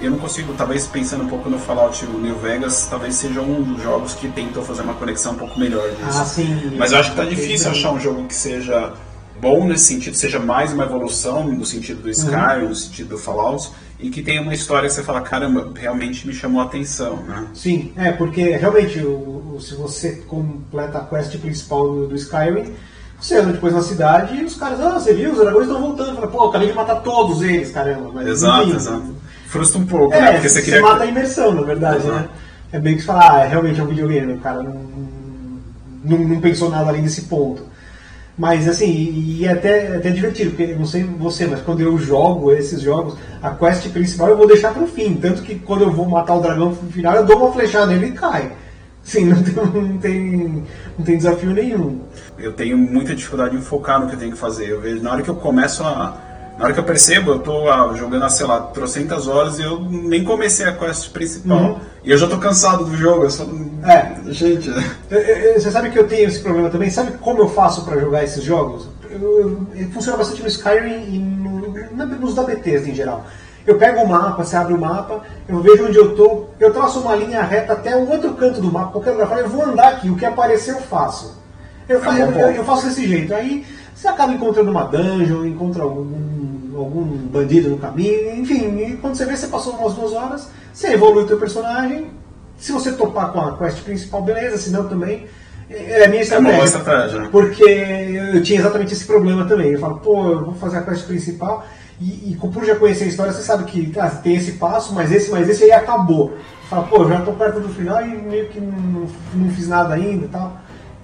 Eu não consigo, talvez pensando um pouco no Fallout New Vegas, talvez seja um dos jogos que tentou fazer uma conexão um pouco melhor disso. Ah, sim. Mas eu acho que tá difícil achar um jogo que seja bom nesse sentido, seja mais uma evolução no sentido do Skyrim, no sentido do Fallout, e que tenha uma história que você fala, caramba, realmente me chamou a atenção, né? Sim, é, porque realmente o, o- se você completa a quest principal do, do Skyrim, você anda depois na cidade e os caras, ah, você viu, os dragões estão voltando. Fala, Pô, eu acabei de matar todos eles, caramba. Mas, Exato, enfim, exato. Frustra um pouco, É, né? Porque você você queria. mata a imersão, na verdade, Exato. né? É bem que você fala, ah, realmente é um videogame, o cara não, não, não pensou nada além desse ponto. Mas assim, e é até, até divertido, porque não sei você, mas quando eu jogo esses jogos, a quest principal eu vou deixar pro fim. Tanto que quando eu vou matar o dragão no final, eu dou uma flechada nele e cai. Sim, não tem, não tem, não tem desafio nenhum. Eu tenho muita dificuldade em focar no que eu tenho que fazer. Eu vejo, na hora que eu começo a. Na hora que eu percebo, eu tô ah, jogando, há, sei lá, trocentas horas e eu nem comecei a quest principal. Uhum. E eu já tô cansado do jogo. Eu só... É. Gente. Você sabe que eu tenho esse problema também? Sabe como eu faço pra jogar esses jogos? Eu, eu- funciona bastante no Skyrim e no, nos da Bethesda em geral. Eu pego o mapa, você abre o mapa, eu vejo onde eu tô, eu traço uma linha reta até o outro canto do mapa, qualquer lugar, eu falo, eu vou andar aqui, o que aparecer eu faço. Eu, fa- É um eu, eu- faço desse jeito. Aí você acaba encontrando uma dungeon, encontra algum, algum bandido no caminho, enfim, e quando você vê, você passou umas duas horas, você evolui o teu personagem. Se você topar com a quest principal, beleza, se não também. É a minha É estratégia. estratégia. Porque eu tinha exatamente esse problema também. Eu falo, pô, eu vou fazer a quest principal e, e por já conhecer a história, você sabe que tá, tem esse passo, mas esse, mas esse aí acabou. Fala, pô, já tô perto do final e meio que não, não fiz nada ainda e tal.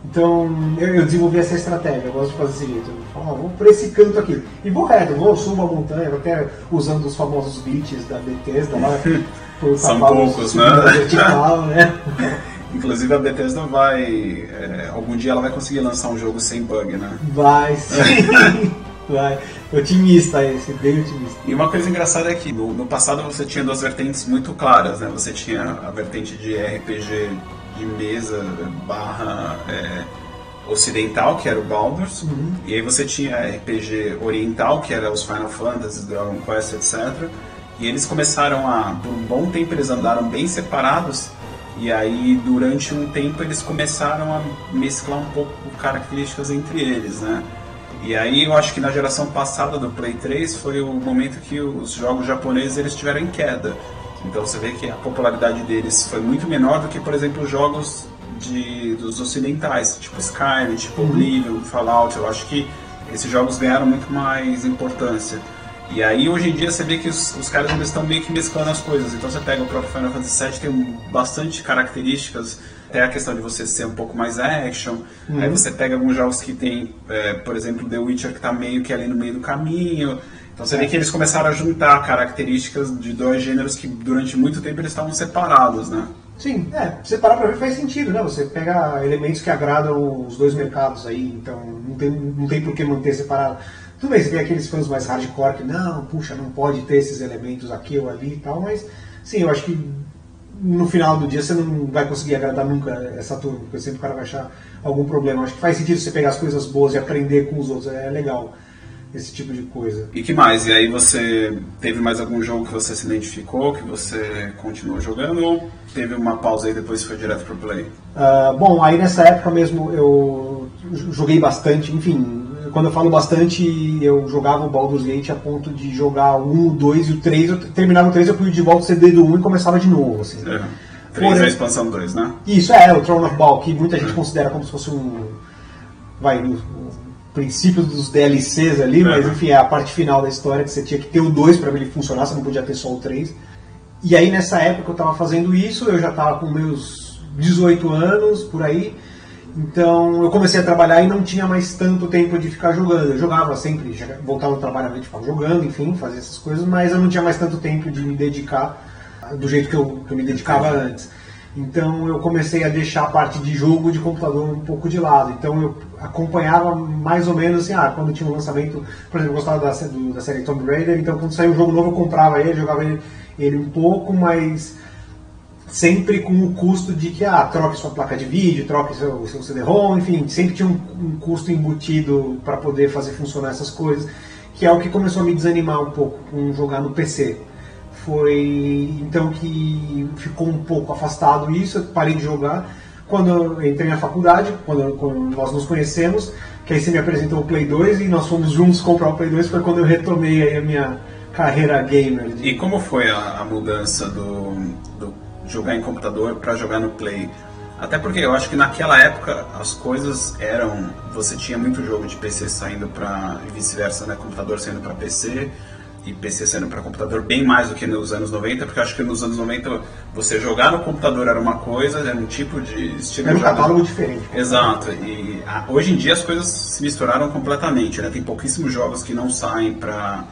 Então eu, eu desenvolvi essa estratégia, eu gosto de fazer desse jeito. Eu falo, ah, vou por esse canto aqui. E vou reto, vou, subo a montanha, até usando os famosos glitches da Bethesda lá. São poucos, né? vertical, né? Inclusive a Bethesda vai. é, algum dia ela vai conseguir lançar um jogo sem bug, né? Vai sim, vai. Otimista esse, bem otimista. E uma coisa engraçada é que no, no passado você tinha duas vertentes muito claras, né? Você tinha a vertente de RPG de mesa barra é, ocidental, que era o Baldur's, e aí você tinha RPG oriental, que era os Final Fantasy, Dragon Quest, etc. E eles começaram a, por um bom tempo eles andaram bem separados, e aí durante um tempo eles começaram a mesclar um pouco características entre eles, né? E aí eu acho que na geração passada do Play 3 foi o momento que os jogos japoneses eles tiveram em queda. Então você vê que a popularidade deles foi muito menor do que, por exemplo, os jogos de, dos ocidentais, tipo Skyrim, tipo Oblivion, Fallout. Eu acho que esses jogos ganharam muito mais importância. E aí hoje em dia você vê que os, os caras ainda estão meio que mesclando as coisas. Então você pega o próprio Final Fantasy VII, tem bastante características, até a questão de você ser um pouco mais action. Aí você pega alguns jogos que tem, é, por exemplo, The Witcher que está meio que ali no meio do caminho. Então você vê que eles começaram a juntar características de dois gêneros que durante muito tempo eles estavam separados, né? Sim, é, você parar pra ver faz sentido, né? Você pega elementos que agradam os dois mercados aí, então não tem, não tem por que manter separado. Tudo bem, você tem aqueles fãs mais hardcore que não, puxa, não pode ter esses elementos aqui ou ali e tal, mas sim, eu acho que no final do dia você não vai conseguir agradar nunca essa turma, porque sempre o cara vai achar algum problema. Acho que faz sentido você pegar as coisas boas e aprender com os outros, é legal esse tipo de coisa. E que mais? E aí você teve mais algum jogo que você se identificou, que você continuou jogando, ou teve uma pausa aí depois foi direto pro play? Ah, bom, aí nessa época mesmo eu joguei bastante, enfim, quando eu falo bastante, eu jogava o Baldur's Gate a ponto de jogar o 1, o 2 e o 3, eu terminava o 3, eu punho de volta o CD do 1 e começava de novo, assim. É. Três Porém- é a expansão 2, né? Isso, é, o Throne of Baal, que muita gente considera como se fosse um. Vai, o, o princípio dos DLCs ali, mas Uhum. enfim, é a parte final da história que você tinha que ter o 2 para ele funcionar, você não podia ter só o 3. E aí nessa época eu tava fazendo isso, eu já tava com meus 18 anos por aí, Então eu comecei a trabalhar e não tinha mais tanto tempo de ficar jogando. Eu jogava sempre, voltava do trabalho à noite, ficava jogando, enfim, fazia essas coisas, mas eu não tinha mais tanto tempo de me dedicar do jeito que eu, que eu me dedicava antes. Então eu comecei a deixar a parte de jogo de computador um pouco de lado. Então eu acompanhava mais ou menos assim, ah, quando tinha um lançamento, por exemplo, eu gostava da, do, da série Tomb Raider, então quando saiu um jogo novo eu comprava ele, jogava ele, ele um pouco, mas sempre com o custo de que, ah, troque sua placa de vídeo, troque seu, seu CD-ROM, enfim, sempre tinha um, um custo embutido para poder fazer funcionar essas coisas, que é o que começou a me desanimar um pouco com jogar no PC. Foi então que ficou um pouco afastado isso, eu parei de jogar. Quando eu entrei na faculdade, quando, quando nós nos conhecemos, que aí você me apresentou o Play 2 e nós fomos juntos comprar o Play 2, foi quando eu retomei a minha carreira gamer. E como foi a, a mudança do, do jogar em computador para jogar no Play? Até porque eu acho que naquela época as coisas eram. Você tinha muito jogo de PC saindo para. e vice-versa, né? Computador saindo para PC e PC sendo para computador bem mais do que nos anos 90, porque eu acho que nos anos 90 você jogar no computador era uma coisa, era um tipo de estilo era um catálogo diferente. Exato. E a, hoje em dia as coisas se misturaram completamente, né? Tem pouquíssimos jogos que não saem para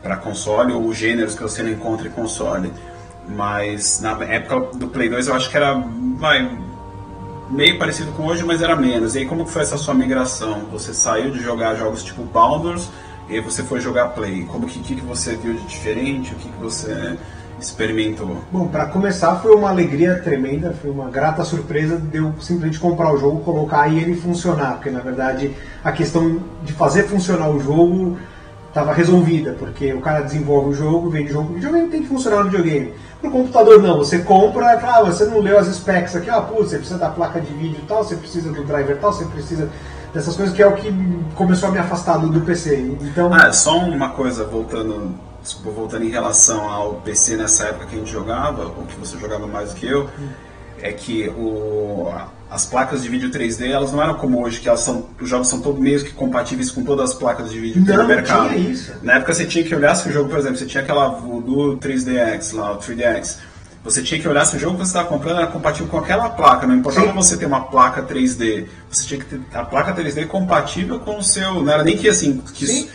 para console ou gêneros que você não encontra em console. Mas na época do Play 2 eu acho que era vai, meio parecido com hoje, mas era menos. E aí como que foi essa sua migração? Você saiu de jogar jogos tipo Baldur's e você foi jogar Play. Como que, que, que você viu de diferente? O que, que você experimentou? Bom, para começar foi uma alegria tremenda, foi uma grata surpresa de eu simplesmente comprar o jogo, colocar e ele funcionar, porque na verdade a questão de fazer funcionar o jogo estava resolvida, porque o cara desenvolve o jogo, vende o jogo, o videogame tem que funcionar no videogame. No computador não, você compra, ah, você não leu as specs aqui, ah, putz, você precisa da placa de vídeo tal, você precisa do driver tal, você precisa dessas coisas que é o que começou a me afastar do, do PC. Então, ah, só uma coisa voltando, desculpa, voltando em relação ao PC nessa época que a gente jogava, ou que você jogava mais do que eu, hum. é que o, as placas de vídeo 3D elas não eram como hoje, que elas são, os jogos são todos meio que compatíveis com todas as placas de vídeo que tem no mercado. Tinha isso. Na época você tinha que olhar se o jogo, por exemplo, você tinha aquela do 3DX lá, o 3DX você tinha que olhar se o jogo que você estava comprando era compatível com aquela placa, não importava Sim. você ter uma placa 3D, você tinha que ter a placa 3D compatível com o seu. Não era nem que assim, que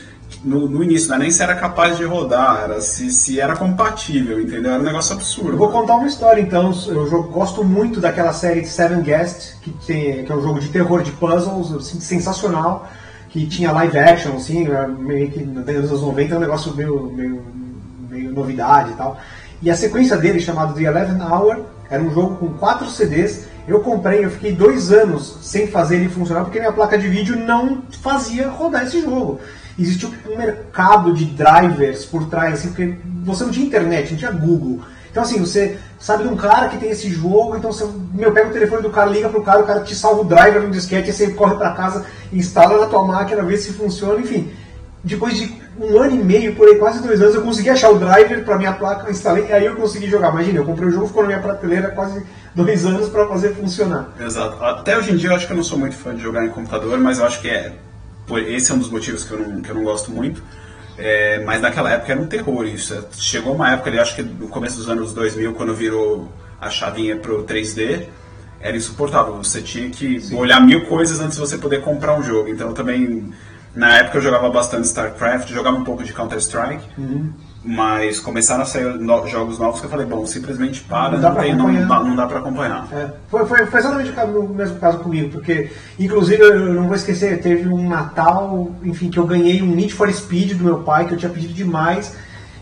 no, no, início, não era nem se era capaz de rodar, era se, se era compatível, entendeu? Era um negócio absurdo. Eu vou contar uma história então. Eu gosto muito daquela série Seven Guest, que, tem, que é um jogo de terror de puzzles, assim, sensacional, que tinha live action, assim, meio que nos anos 90 é um negócio meio, meio, meio novidade e tal. E a sequência dele, chamado The Eleven Hour, era um jogo com quatro CDs. Eu comprei, eu fiquei dois anos sem fazer ele funcionar porque minha placa de vídeo não fazia rodar esse jogo. Existia um mercado de drivers por trás, assim, porque você não tinha internet, não tinha Google. Então assim, você sabe de um cara que tem esse jogo, então você meu, pega o telefone do cara, liga pro cara, o cara te salva o driver no disquete, aí você corre para casa, instala na tua máquina, vê se funciona, enfim. Depois de um ano e meio, por aí, quase dois anos, eu consegui achar o driver para minha placa, instalei, e aí eu consegui jogar. Imagina, eu comprei o jogo, ficou na minha prateleira quase dois anos para fazer funcionar. Exato. Até hoje em dia eu acho que eu não sou muito fã de jogar em computador, mas eu acho que é. Esse é um dos motivos que eu não, que eu não gosto muito. É, mas naquela época era um terror isso. Chegou uma época ali, acho que no começo dos anos 2000, quando virou a chavinha pro 3D, era insuportável. Você tinha que Sim. olhar mil coisas antes de você poder comprar um jogo. Então também na época eu jogava bastante StarCraft, jogava um pouco de Counter-Strike, uhum. Mas começaram a sair no, jogos novos que eu falei, bom, simplesmente para, não, não, tem, não, não, dá pra acompanhar. É. Foi, foi, foi, exatamente o mesmo caso comigo, porque, inclusive, eu não vou esquecer, teve um Natal, enfim, que eu ganhei um Need for Speed do meu pai, que eu tinha pedido demais,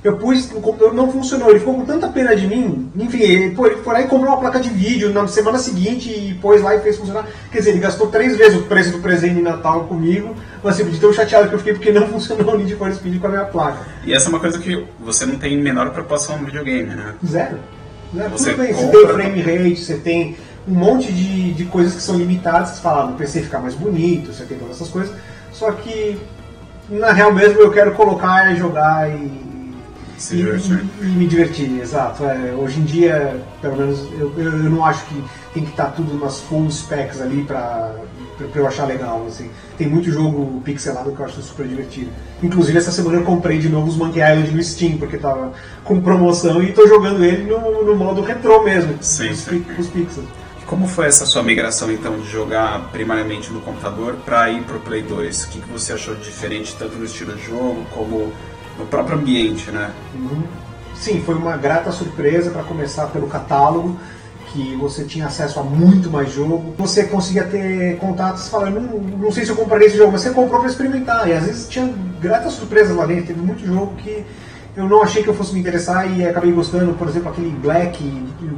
eu pus no computador, não funcionou. Ele ficou com tanta pena de mim. Enfim, ele, pô, ele foi lá e comprou uma placa de vídeo na semana seguinte e pôs lá e fez funcionar. Quer dizer, ele gastou três vezes o preço do presente de Natal comigo. Mas assim, de tão chateado que eu fiquei porque não funcionou o Need for Speed com a minha placa. E essa é uma coisa que você não tem menor preocupação no videogame, né? Zero. Zero. Você, Tudo bem, você tem frame rate, você tem um monte de, de coisas que são limitadas. Você fala, no PC ficar mais bonito, você tem todas essas coisas. Só que, na real mesmo, eu quero colocar e jogar e se divertir. E, e, me divertir, exato. É, hoje em dia, pelo menos, eu, eu, eu não acho que tem que estar tá tudo nas full specs ali pra, pra, pra, eu achar legal. Assim. Tem muito jogo pixelado que eu acho super divertido. Inclusive, essa semana eu comprei de novo os Monkey Island no Steam, porque tava com promoção e tô jogando ele no, no modo retrô mesmo, sim, com, sim. os pixels Como foi essa sua migração então de jogar primariamente no computador para ir para o Play 2? O que, que você achou de diferente tanto no estilo de jogo como no próprio ambiente, né? Uhum. Sim, foi uma grata surpresa para começar pelo catálogo que você tinha acesso a muito mais jogo. Você conseguia ter contatos falando, não, não sei se eu comprarei esse jogo, mas você comprou para experimentar. E às vezes tinha gratas surpresas lá dentro. Teve muito jogo que eu não achei que eu fosse me interessar e acabei gostando, por exemplo, aquele Black,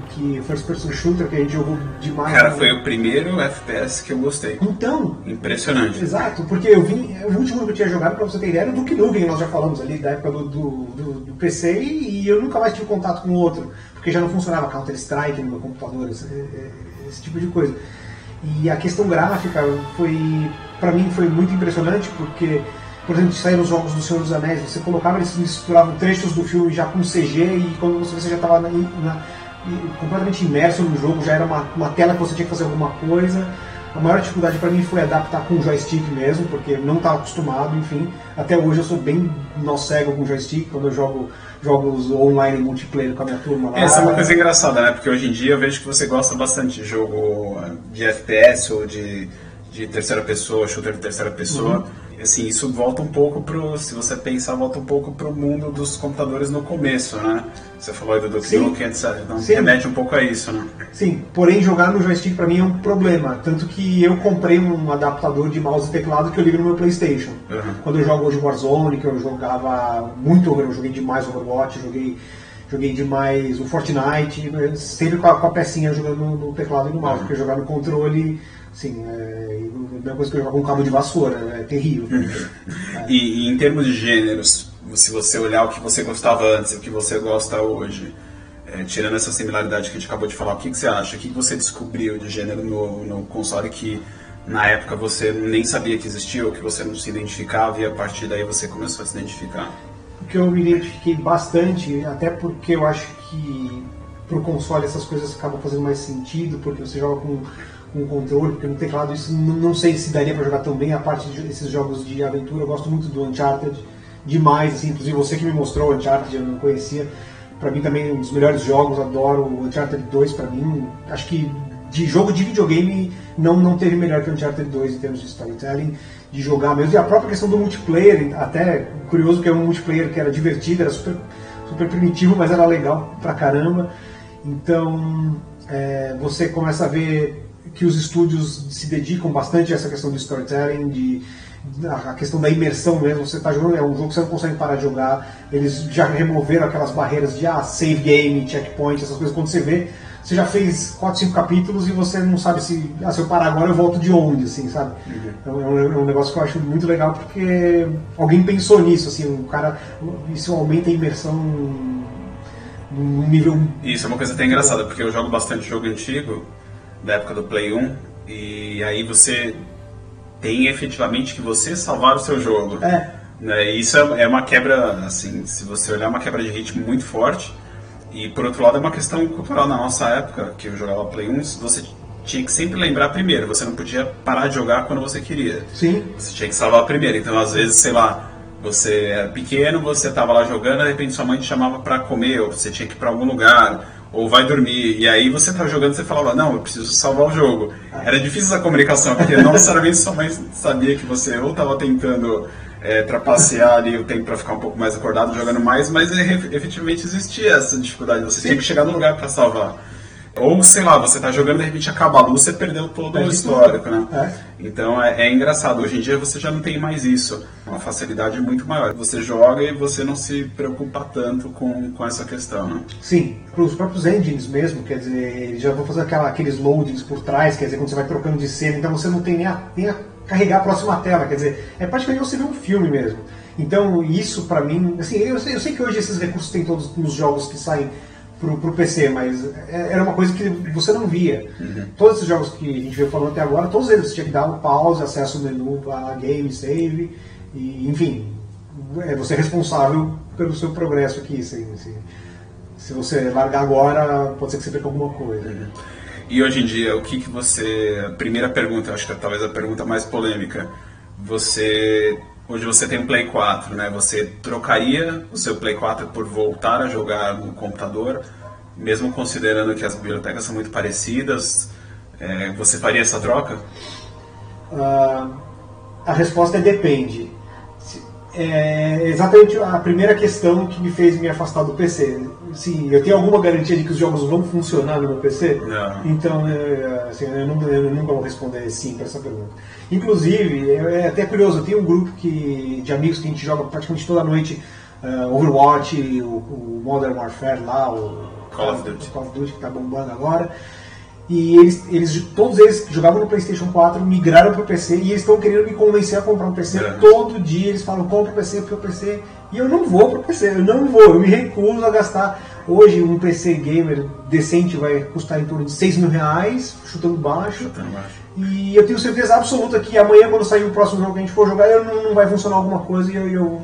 que First Person Shooter, que a gente jogou demais. Cara, foi o primeiro FPS que eu gostei. Então. Impressionante. Exato, porque eu vim. O último que eu tinha jogado, pra você ter ideia, era o Duke Nukem, nós já falamos ali, da época do, do, do, do PC, e eu nunca mais tive contato com o outro, porque já não funcionava Counter-Strike no meu computador, esse, esse tipo de coisa. E a questão gráfica foi. para mim foi muito impressionante, porque por exemplo, saíram os jogos do Senhor dos Anéis, você colocava, eles misturavam trechos do filme já com CG e quando você, você já estava completamente imerso no jogo, já era uma, uma tela que você tinha que fazer alguma coisa. A maior dificuldade para mim foi adaptar com o joystick mesmo, porque não estava acostumado, enfim. Até hoje eu sou bem nó cego com joystick, quando eu jogo jogos online multiplayer com a minha turma lá. Essa é uma coisa engraçada, né? Porque hoje em dia eu vejo que você gosta bastante de jogo de FPS ou de, de terceira pessoa, shooter de terceira pessoa. Uhum assim, isso volta um pouco pro, se você pensar, volta um pouco pro mundo dos computadores no começo, né? Você falou aí do Duke Nukem, etc. Então Sim. remete um pouco a isso, né? Sim, porém jogar no joystick para mim é um problema. Tanto que eu comprei um adaptador de mouse e teclado que eu ligo no meu Playstation. Uhum. Quando eu jogo hoje Warzone, que eu jogava muito, eu joguei demais Overwatch, joguei joguei demais o Fortnite, sempre com a, com a pecinha jogando no, no teclado e no mouse, uhum. porque jogar no controle Sim, é a mesma coisa que jogar com um cabo de vassoura, é terrível. é. E, e, em termos de gêneros, se você olhar o que você gostava antes e o que você gosta hoje, é, tirando essa similaridade que a gente acabou de falar, o que, que você acha? O que, que você descobriu de gênero no, no console que na época você nem sabia que existia ou que você não se identificava e a partir daí você começou a se identificar? O que eu me identifiquei bastante, até porque eu acho que pro console essas coisas acabam fazendo mais sentido, porque você joga com com controle, porque no teclado isso não, não sei se daria para jogar tão bem a parte desses jogos de aventura. Eu gosto muito do Uncharted demais, assim, inclusive você que me mostrou o Uncharted, eu não conhecia. Para mim também um dos melhores jogos, adoro o Uncharted 2 para mim. Acho que de jogo de videogame não não teve melhor que o Uncharted 2 em termos de storytelling, de jogar mesmo. E a própria questão do multiplayer, até curioso que é um multiplayer que era divertido, era super super primitivo, mas era legal pra caramba. Então, é, você começa a ver que os estúdios se dedicam bastante a essa questão do storytelling, de, a questão da imersão mesmo. Você está jogando, é um jogo que você não consegue parar de jogar. Eles já removeram aquelas barreiras de ah, save game, checkpoint, essas coisas. Quando você vê, você já fez 4, 5 capítulos e você não sabe se, ah, se eu parar agora eu volto de onde, assim, sabe? Uhum. Então é um, é um, negócio que eu acho muito legal porque alguém pensou nisso, assim, o cara, isso aumenta a imersão num nível. Isso é uma coisa até engraçada, porque eu jogo bastante jogo antigo da época do Play 1, e aí você tem efetivamente que você salvar o seu jogo. É. Né? Isso é, é uma quebra, assim, se você olhar, é uma quebra de ritmo muito forte. E por outro lado, é uma questão cultural. Na nossa época, que eu jogava Play 1, você tinha que sempre lembrar primeiro. Você não podia parar de jogar quando você queria. Sim. Você tinha que salvar primeiro. Então, às vezes, sei lá, você era pequeno, você estava lá jogando, de repente sua mãe te chamava para comer, ou você tinha que ir para algum lugar, ou vai dormir, e aí você tá jogando você falava, não, eu preciso salvar o jogo. Era difícil essa comunicação, porque não necessariamente sua mãe sabia que você ou estava tentando é, trapacear ali o tempo para ficar um pouco mais acordado, jogando mais, mas efetivamente existia essa dificuldade, você Sim. tinha que chegar no lugar para salvar. Ou, sei lá, você tá jogando e de repente acaba a luz, você perdeu todo o histórico, né? É. Então é, é, engraçado. Hoje em dia você já não tem mais isso. Uma facilidade muito maior. Você joga e você não se preocupa tanto com, com essa questão, né? Sim, para os próprios engines mesmo, quer dizer, já vão fazer aquela, aqueles loadings por trás, quer dizer, quando você vai trocando de cena, então você não tem nem a, nem a carregar a próxima tela, quer dizer, é praticamente você ver um filme mesmo. Então, isso para mim, assim, eu sei, eu sei que hoje esses recursos tem todos nos jogos que saem pro, pro PC, mas é, era uma coisa que você não via. Uhum. Todos esses jogos que a gente veio falando até agora, todos eles você tinha que dar um pause, acesso ao menu, a game, save, e, enfim, é você é responsável pelo seu progresso aqui. Se, se, se você largar agora, pode ser que você perca alguma coisa. Uhum. E hoje em dia, o que, que você. Primeira pergunta, acho que é talvez a pergunta mais polêmica. Você Hoje você tem um Play 4, né? Você trocaria o seu Play 4 por voltar a jogar no computador, mesmo considerando que as bibliotecas são muito parecidas, É, você faria essa troca? Uh, a resposta é depende. É exatamente a primeira questão que me fez me afastar do PC. Sim, eu tenho alguma garantia de que os jogos vão funcionar no meu PC? Não. Então, é, assim, eu, nunca, eu nunca vou responder sim para essa pergunta. Inclusive, é, é até curioso, eu tenho um grupo que, de amigos que a gente joga praticamente toda noite uh, Overwatch, o, o, Modern Warfare lá, o Call of Duty, o Call of Duty que está bombando agora. E eles, eles, todos eles que jogavam no PlayStation 4 migraram para o PC e eles estão querendo me convencer a comprar um PC. É. Todo dia eles falam: compra o PC, porque o PC. E eu não vou para o PC, eu não vou, eu me recuso a gastar. Hoje, um PC gamer decente vai custar em torno de 6 mil reais, chutando baixo. Chutando baixo. E eu tenho certeza absoluta que amanhã, quando sair o próximo jogo que a gente for jogar, eu não, não vai funcionar alguma coisa e eu, eu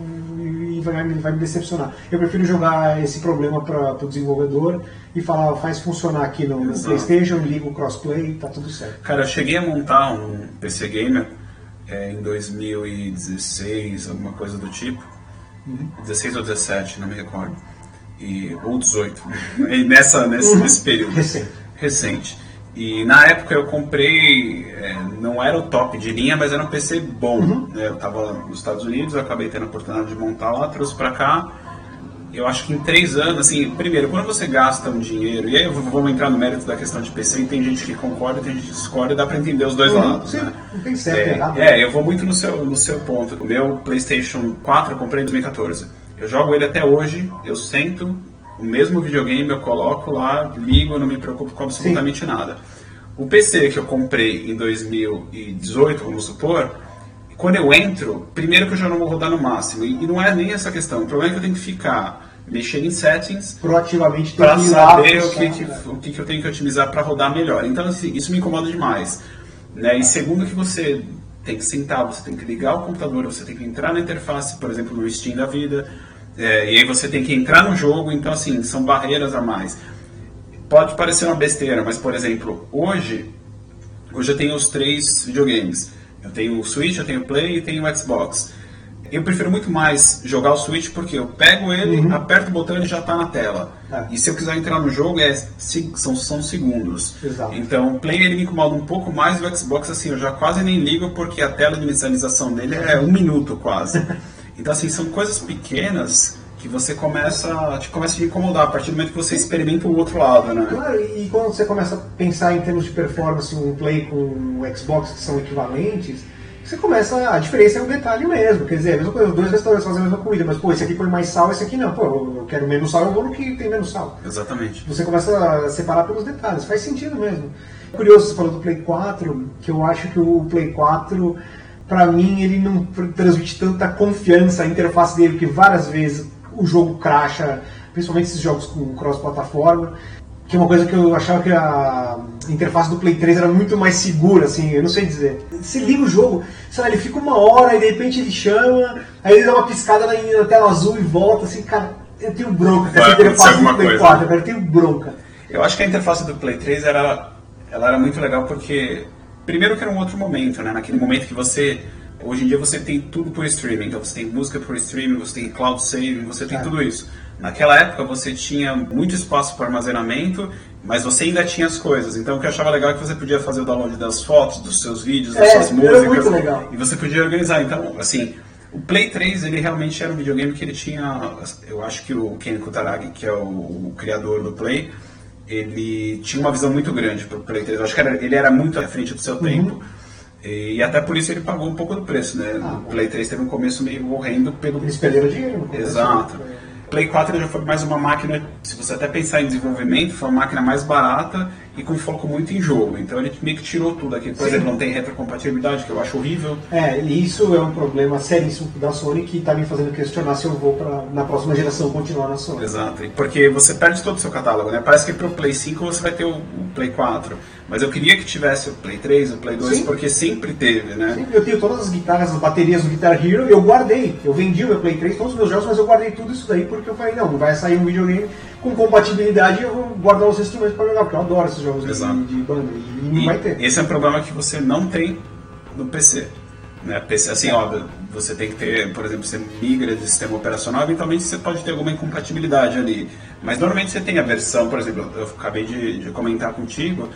vai, vai me decepcionar. Eu prefiro jogar esse problema para o desenvolvedor e falar, faz funcionar aqui no, no PlayStation, liga o crossplay, tá tudo certo. Cara, eu cheguei a montar um PC Gamer é, em 2016, alguma coisa do tipo. Uhum. 16 ou 17, não me recordo. E, ou 18. e nessa, nesse, uhum. nesse período. Recente. Recente. E na época eu comprei, é, não era o top de linha, mas era um PC bom. Uhum. Né? Eu estava nos Estados Unidos, acabei tendo a oportunidade de montar lá, trouxe para cá. Eu acho que em três anos, assim, primeiro, quando você gasta um dinheiro, e aí vamos entrar no mérito da questão de PC, e tem gente que concorda, tem gente que discorda, dá para entender os dois uhum, lados. Sim, né? Não tem certo é, errado. É, eu vou muito no seu, no seu ponto. O meu PlayStation 4 eu comprei em 2014. Eu jogo ele até hoje, eu sento, o mesmo videogame eu coloco lá, ligo, eu não me preocupo com absolutamente Sim. nada. O PC que eu comprei em 2018, vamos supor, quando eu entro, primeiro que eu já não vou rodar no máximo, e, não é nem essa questão, o problema é que eu tenho que ficar mexendo em settings proativamente para saber o que, que, o que, que eu tenho que otimizar para rodar melhor. Então, assim, isso me incomoda demais. Né? E segundo que você tem que sentar, você tem que ligar o computador, você tem que entrar na interface, por exemplo, no Steam da vida, é, e aí você tem que entrar no jogo, então assim, são barreiras a mais. Pode parecer uma besteira, mas por exemplo, hoje, hoje eu tenho os três videogames. Eu tenho o Switch, eu tenho o Play e tenho o Xbox. Eu prefiro muito mais jogar o Switch porque eu pego ele, uhum. aperto o botão e ele já está na tela. É. E se eu quiser entrar no jogo, é, são, são segundos. Exato. Então o Play ele me incomoda um pouco mais, o Xbox assim, eu já quase nem ligo porque a tela de inicialização dele é um minuto quase. Então, assim, são coisas pequenas que você começa, te começa a te incomodar a partir do momento que você experimenta o outro lado, né? Claro, e quando você começa a pensar em termos de performance, um Play com um Xbox que são equivalentes, você começa, a diferença é um detalhe mesmo, quer dizer, a mesma coisa, os dois restaurantes fazem a mesma comida, mas pô, esse aqui põe mais sal, esse aqui não, pô, eu quero menos sal, eu vou no que tem menos sal. Exatamente. Você começa a separar pelos detalhes, faz sentido mesmo. Curioso, você falou do Play 4, que eu acho que o Play 4 para mim ele não transmite tanta confiança a interface dele, porque várias vezes o jogo cracha, principalmente esses jogos com cross-plataforma, que é uma coisa que eu achava que a interface do Play 3 era muito mais segura, assim, eu não sei dizer. Você liga o jogo, sei lá, ele fica uma hora e de repente ele chama, aí ele dá uma piscada na, na tela azul e volta, assim, cara, eu tenho bronca com essa interface do Play coisa. 4, cara, eu tenho bronca. Eu acho que a interface do Play 3 era, ela era muito legal porque Primeiro que era um outro momento, né? Naquele momento que você Hoje em dia você tem tudo por streaming, então você tem música por streaming, você tem cloud saving, você tem é. tudo isso. Naquela época você tinha muito espaço para armazenamento, mas você ainda tinha as coisas. Então o que eu achava legal é que você podia fazer o download das fotos, dos seus vídeos, das é, suas músicas. Muito legal. E você podia organizar. Então, assim, o Play 3 ele realmente era um videogame que ele tinha. Eu acho que o Ken Kutaragi, que é o, o criador do Play, ele tinha uma visão muito grande para o Play 3. Eu acho que era, ele era muito à frente do seu uhum. tempo. E até por isso ele pagou um pouco do preço, né? Ah, o Play 3 teve um começo meio horrendo pelo. Eles perderam dinheiro. Exato. Play 4 já foi mais uma máquina, se você até pensar em desenvolvimento, foi uma máquina mais barata e com foco muito em jogo. Então ele meio que tirou tudo aqui. Por Sim. exemplo, não tem retrocompatibilidade, que eu acho horrível. É, e isso é um problema seríssimo da Sony que está me fazendo questionar se eu vou para na próxima geração continuar na Sony. Exato, porque você perde todo o seu catálogo, né? Parece que para o Play 5 você vai ter o, Play 4. Mas eu queria que tivesse o Play 3, o Play 2, Sim. porque sempre teve, né? Sim, eu tenho todas as guitarras, as baterias do Guitar Hero e eu guardei. Eu vendi o meu Play 3, todos os meus jogos, mas eu guardei tudo isso daí porque eu falei, não, vai sair um videogame com compatibilidade eu vou guardar os instrumentos para jogar, porque eu adoro esses jogos de, de, banda e não e vai ter. Esse é um problema que você não tem no PC. Né? PC assim, ó, você tem que ter, por exemplo, você migra de sistema operacional, eventualmente você pode ter alguma incompatibilidade ali. Mas normalmente você tem a versão, por exemplo, eu acabei de, de comentar contigo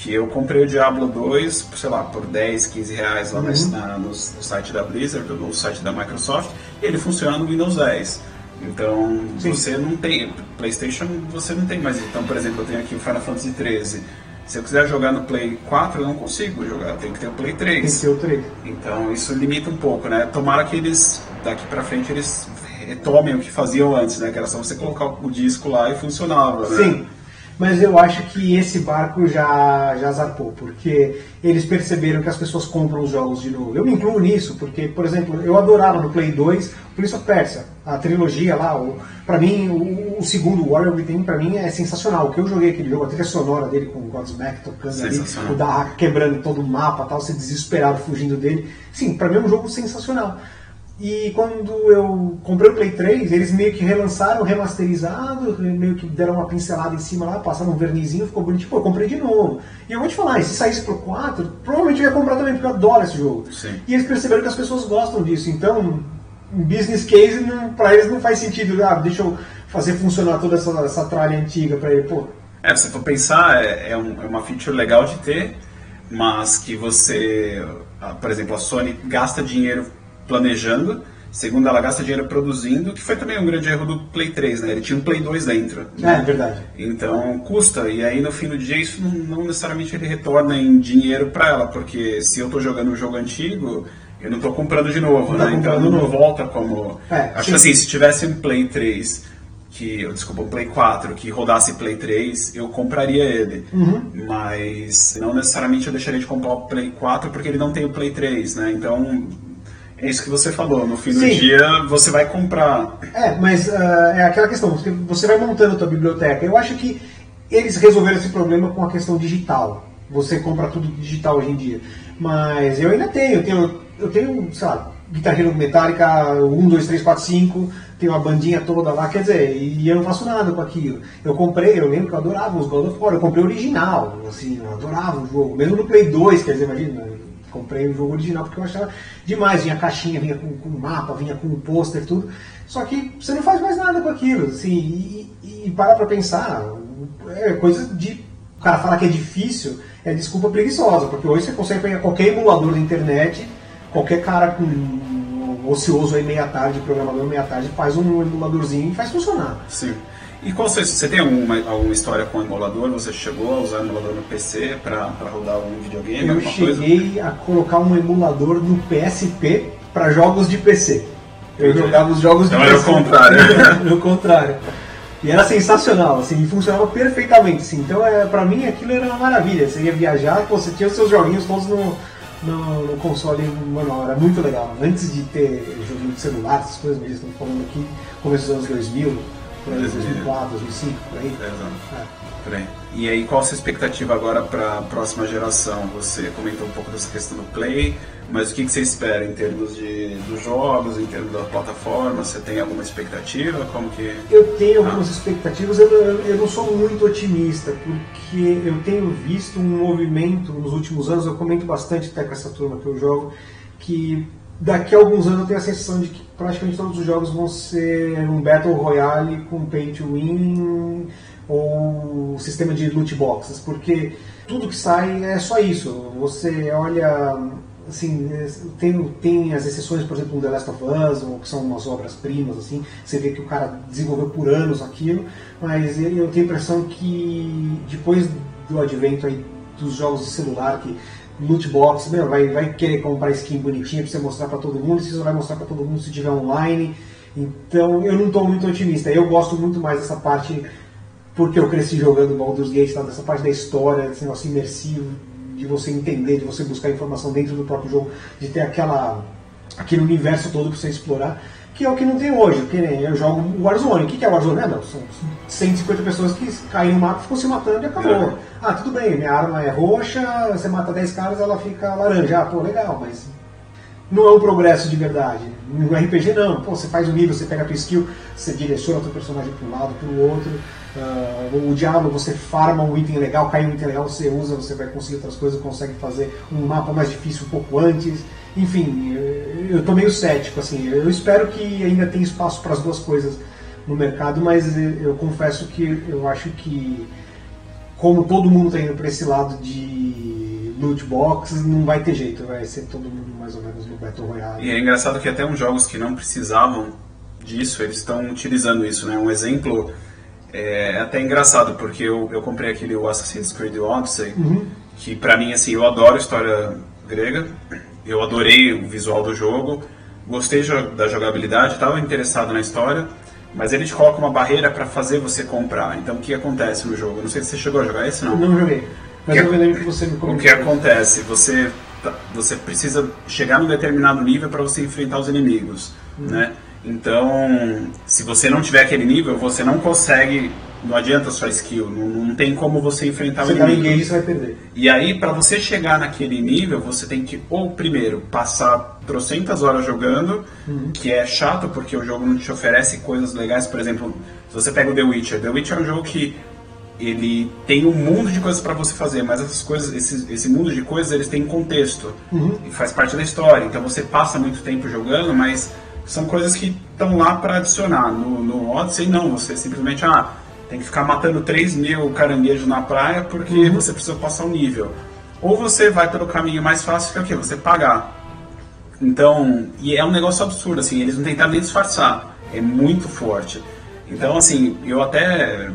que eu comprei o Diablo 2, sei lá, por 10, 15 reais lá uhum. na, no, no, site da Blizzard, no site da Microsoft, e ele funciona no Windows 10. Então, Sim. você não tem, PlayStation você não tem mais. Então, por exemplo, eu tenho aqui o Final Fantasy 13. Se eu quiser jogar no Play 4, eu não consigo jogar, tem que ter o Play 3. Tem que ter o 3. Então, isso limita um pouco, né? Tomara que eles, daqui pra frente, eles retomem o que faziam antes, né? Que era só você colocar o disco lá e funcionava, né? Sim mas eu acho que esse barco já, já zarpou, porque eles perceberam que as pessoas compram os jogos de novo. Eu me incluo nisso, porque, por exemplo, eu adorava no Play 2 o Prince of Persia, a trilogia lá, o, pra mim, o, o segundo Warrior Within, pra mim, é sensacional. O que eu joguei aquele jogo, a trilha sonora dele com o Godsmack tocando ali, o Dahaka quebrando todo o mapa, tal, você desesperado fugindo dele. Sim, pra mim é um jogo sensacional. E quando eu comprei o Play 3, eles meio que relançaram, remasterizado, meio que deram uma pincelada em cima lá, passaram um vernizinho, ficou bonito. Pô, eu comprei de novo. E eu vou te falar, se saísse pro 4, provavelmente eu ia comprar também, porque eu adoro esse jogo. Sim. E eles perceberam que as pessoas gostam disso. Então, business case, para eles não faz sentido, ah, deixa eu fazer funcionar toda essa, essa tralha antiga para ele. Pô. É, se for pensar, é, é, um, é uma feature legal de ter, mas que você, ah, por exemplo, a Sony gasta dinheiro planejando, segundo ela gasta dinheiro produzindo, que foi também um grande erro do Play 3, né? Ele tinha um Play 2 dentro. Né? É, verdade. Então custa, e aí no fim do dia isso não, não necessariamente ele retorna em dinheiro para ela, porque se eu estou jogando um jogo antigo, eu não estou comprando de novo, não né? Então não volta como. É, Acho que assim, se tivesse um Play 3 que, desculpa, um Play 4 que rodasse Play 3, eu compraria ele. Uhum. Mas não necessariamente eu deixaria de comprar o Play 4 porque ele não tem o Play 3, né? Então é isso que você falou, no fim do Sim. dia você vai comprar. É, mas uh, é aquela questão, você vai montando a tua biblioteca. Eu acho que eles resolveram esse problema com a questão digital. Você compra tudo digital hoje em dia. Mas eu ainda tenho, eu tenho, eu tenho, sei lá, Guitar Hero Metallica 1, 2, 3, 4, 5, tenho uma bandinha toda lá, quer dizer, e eu não faço nada com aquilo. Eu comprei, eu lembro que eu adorava os God of War, eu comprei o original, assim, eu adorava o jogo, mesmo no Play 2, quer dizer, imagina, comprei o jogo original porque eu achava demais. Vinha caixinha, vinha com, com mapa, vinha com pôster, tudo. Só que você não faz mais nada com aquilo. Assim, e, e, e parar pra pensar, é coisa de. O cara falar que é difícil é desculpa preguiçosa, porque hoje você consegue pegar qualquer emulador da internet, qualquer cara com ocioso aí meia tarde, programador meia tarde, faz um emuladorzinho e faz funcionar. Sim. E qual você, você tem alguma, alguma história com emulador? Você chegou a usar emulador no PC para rodar algum videogame? Eu cheguei coisa? a colocar um emulador no PSP para jogos de PC. Eu jogava os jogos de então PC. Era o contrário. no contrário. E era sensacional, assim, funcionava perfeitamente. Assim. Então, é, pra mim, aquilo era uma maravilha. Você ia viajar, você tinha os seus joguinhos todos no, no, no console manual. Era muito legal. Antes de ter joguinho de celular, essas coisas mesmo, falando aqui, começo dos anos 2000, por aí, 2004, 2005, por aí. É. Por aí. E aí, qual a sua expectativa agora para a próxima geração? Você comentou um pouco dessa questão do Play, mas o que, que você espera em termos de, dos jogos, em termos da plataforma? Você tem alguma expectativa? Como que... Eu tenho algumas ah. expectativas, eu, eu não sou muito otimista, porque eu tenho visto um movimento nos últimos anos, eu comento bastante até com essa turma que eu jogo, que daqui a alguns anos eu tenho a sensação de que praticamente todos os jogos vão ser um Battle Royale com Pay to Win ou sistema de loot boxes, porque tudo que sai é só isso. Você olha, assim, tem, tem as exceções, por exemplo, no The Last of Us, ou que são umas obras-primas, assim, você vê que o cara desenvolveu por anos aquilo, mas eu tenho a impressão que depois do advento aí dos jogos de celular, que loot box, meu, vai, vai querer comprar skin bonitinha pra você mostrar pra todo mundo, você vai mostrar pra todo mundo se tiver online. Então eu não estou muito otimista. Eu gosto muito mais dessa parte, porque eu cresci jogando Baldur's Gate, tá? dessa parte da história, desse negócio imersivo, de você entender, de você buscar informação dentro do próprio jogo, de ter aquela, aquele universo todo para você explorar que é o que não tem hoje. Que nem eu jogo Warzone. O que é Warzone? É, não, são 150 pessoas que caem no mapa, ficam se matando e acabou. É. Ah, tudo bem, minha arma é roxa, você mata 10 caras, ela fica laranja. Ah, pô, legal, mas não é um progresso de verdade. No RPG não, pô, você faz um nível, você pega a tua skill, você direciona o teu personagem para um lado, para o outro. Uh, o Diablo você farma um item legal, cai um item legal, você usa, você vai conseguir outras coisas, consegue fazer um mapa mais difícil um pouco antes. Enfim, eu tô meio cético, assim. Eu espero que ainda tenha espaço para as duas coisas no mercado, mas eu confesso que eu acho que como todo mundo está indo para esse lado de loot box, não vai ter jeito, vai ser todo mundo mais ou menos no Battle Royale. E é engraçado que até uns jogos que não precisavam disso, eles estão utilizando isso, né? Um exemplo é até engraçado, porque eu, eu comprei aquele Assassin's Creed Odyssey, Uhum. que pra mim, assim, eu adoro história grega, eu adorei o visual do jogo, gostei da jogabilidade, estava interessado na história, mas ele te coloca uma barreira pra fazer você comprar. Então, o que acontece no jogo? Não sei se você chegou a jogar esse, Eu não joguei. Mas Que- eu me lembro que você me o comentou. que acontece? Você, tá- você precisa chegar num determinado nível para você enfrentar os inimigos, né? Então, se você não tiver aquele nível, você não consegue, não adianta sua skill, não, não tem como você enfrentar Você o inimigo. engage, você vai perder. E aí, para você chegar naquele nível, você tem que, ou primeiro, passar trocentas horas jogando, que é chato porque o jogo não te oferece coisas legais. Por exemplo, se você pega o The Witcher, The Witcher é um jogo que ele tem um mundo de coisas para você fazer, mas essas coisas, esse, esse mundo de coisas, eles têm contexto e faz parte da história. Então você passa muito tempo jogando, mas são coisas que estão lá para adicionar. No, no Odyssey não, você simplesmente ah, tem que ficar matando 3 mil caranguejos na praia porque você precisa passar o nível. Ou você vai pelo caminho mais fácil que é o quê? Você pagar. Então, e é um negócio absurdo, assim, eles não tentaram nem disfarçar. É muito forte. Então, assim, eu até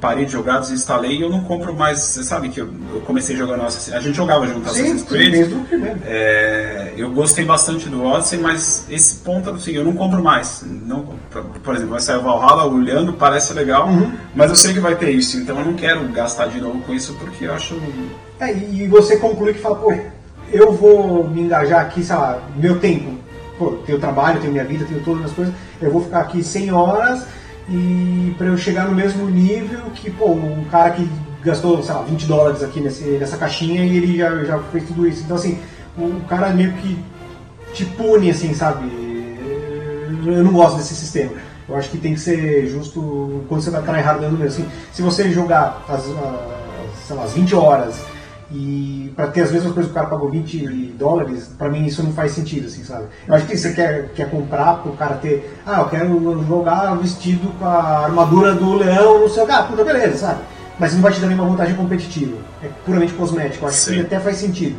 parei de jogar, desinstalei e eu não compro mais. Você sabe que eu, eu comecei jogando Assassin's A gente jogava junto Sim, Assassin's Creed. desde o primeiro. É, eu gostei bastante do Odyssey, mas esse ponto, assim, eu não compro mais. Não, por- por exemplo, vai sair o Valhalla olhando, parece legal, Uhum. mas eu sei que vai ter isso, então eu não quero gastar de novo com isso porque eu acho. É, e você conclui que fala, pô, eu vou me engajar aqui, sei lá, meu tempo. Pô, tenho trabalho, tenho minha vida, tenho todas as coisas. Eu vou ficar aqui 100 horas e para eu chegar no mesmo nível que, pô, um cara que gastou, sei lá, 20 dólares aqui nesse, nessa caixinha e ele já, já fez tudo isso. Então, assim, o cara meio que te pune, assim, sabe? Eu não gosto desse sistema. Eu acho que tem que ser justo quando você vai tryhardando mesmo. Assim, se você jogar as, as, sei lá, as 20 horas e para ter as mesmas coisas que o cara pagou 20 dólares, pra mim isso não faz sentido, assim, sabe? Eu acho que você quer, quer comprar pro cara ter, ah, eu quero jogar vestido com a armadura do leão, não sei o que, ah, puta, beleza, sabe? Mas não vai te dar nenhuma vantagem competitiva. É puramente cosmético. Eu acho Sim. que até faz sentido.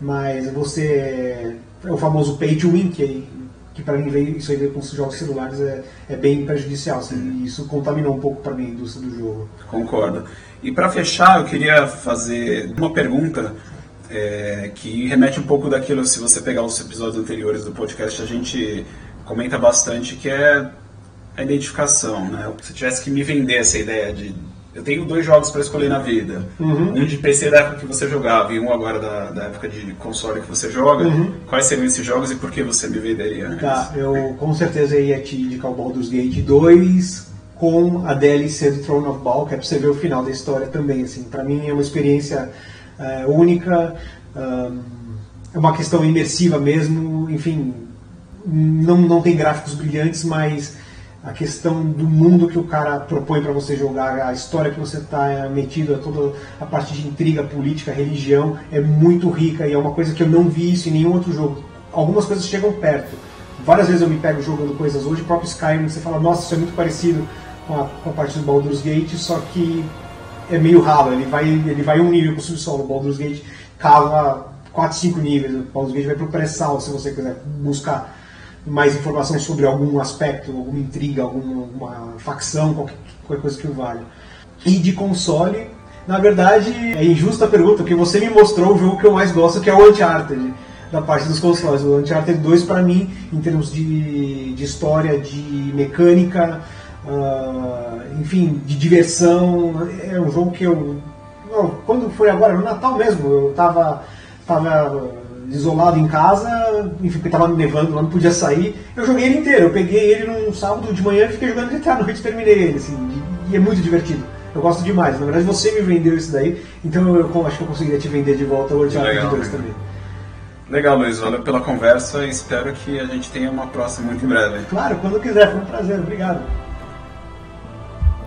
Mas você. É o famoso pay to win, que, que para mim veio, isso aí veio com os jogos celulares é, é bem prejudicial. Assim, e isso contaminou um pouco para mim a indústria do jogo. Concordo. E para fechar, eu queria fazer uma pergunta é, que remete um pouco daquilo, se você pegar os episódios anteriores do podcast, a gente comenta bastante, que é a identificação. Né? Se tivesse que me vender essa ideia de. Eu tenho dois jogos para escolher na vida. Uhum. Um de PC da época que você jogava e um agora da, da época de console que você joga. Uhum. Quais seriam esses jogos e por que você me venderia? Tá, eu com certeza ia te indicar o Baldur's Gate 2 com a DLC do Throne of que é pra você ver o final da história também. Assim, para mim é uma experiência é, única, é uma questão imersiva mesmo, enfim, não, não tem gráficos brilhantes, mas a questão do mundo que o cara propõe para você jogar, a história que você está metido, toda a parte de intriga, política, religião, é muito rica e é uma coisa que eu não vi isso em nenhum outro jogo. Algumas coisas chegam perto. Várias vezes eu me pego jogando coisas hoje, próprio Skyrim, você fala, nossa, isso é muito parecido com a, com a parte do Baldur's Gate, só que é meio ralo, ele vai, ele vai um nível pro subsolo, o Baldur's Gate cava 4, 5 níveis, o Baldur's Gate vai pro pré-sal, se você quiser buscar mais informação sobre algum aspecto, alguma intriga, alguma, alguma facção, qualquer, qualquer coisa que valha. E de console, na verdade, é injusta a pergunta, porque você me mostrou o jogo que eu mais gosto, que é o Uncharted, da parte dos consoles. O Uncharted 2, para mim, em termos de, de história, de mecânica, ah, enfim, de diversão, é um jogo que eu. quando foi agora, no Natal mesmo, eu estava tava isolado em casa, enfim, porque tava nevando, lá não podia sair. Eu joguei ele inteiro, eu peguei ele num sábado de manhã e fiquei jogando ele até a noite terminei ele, assim, e, é muito divertido. Eu gosto demais. Na verdade, você me vendeu isso daí, então eu, acho que eu conseguiria te vender de volta Legal, 2 legal. também. Legal, Luiz. Valeu pela conversa e espero que a gente tenha uma próxima muito em breve. Claro, quando quiser, foi um prazer. Obrigado.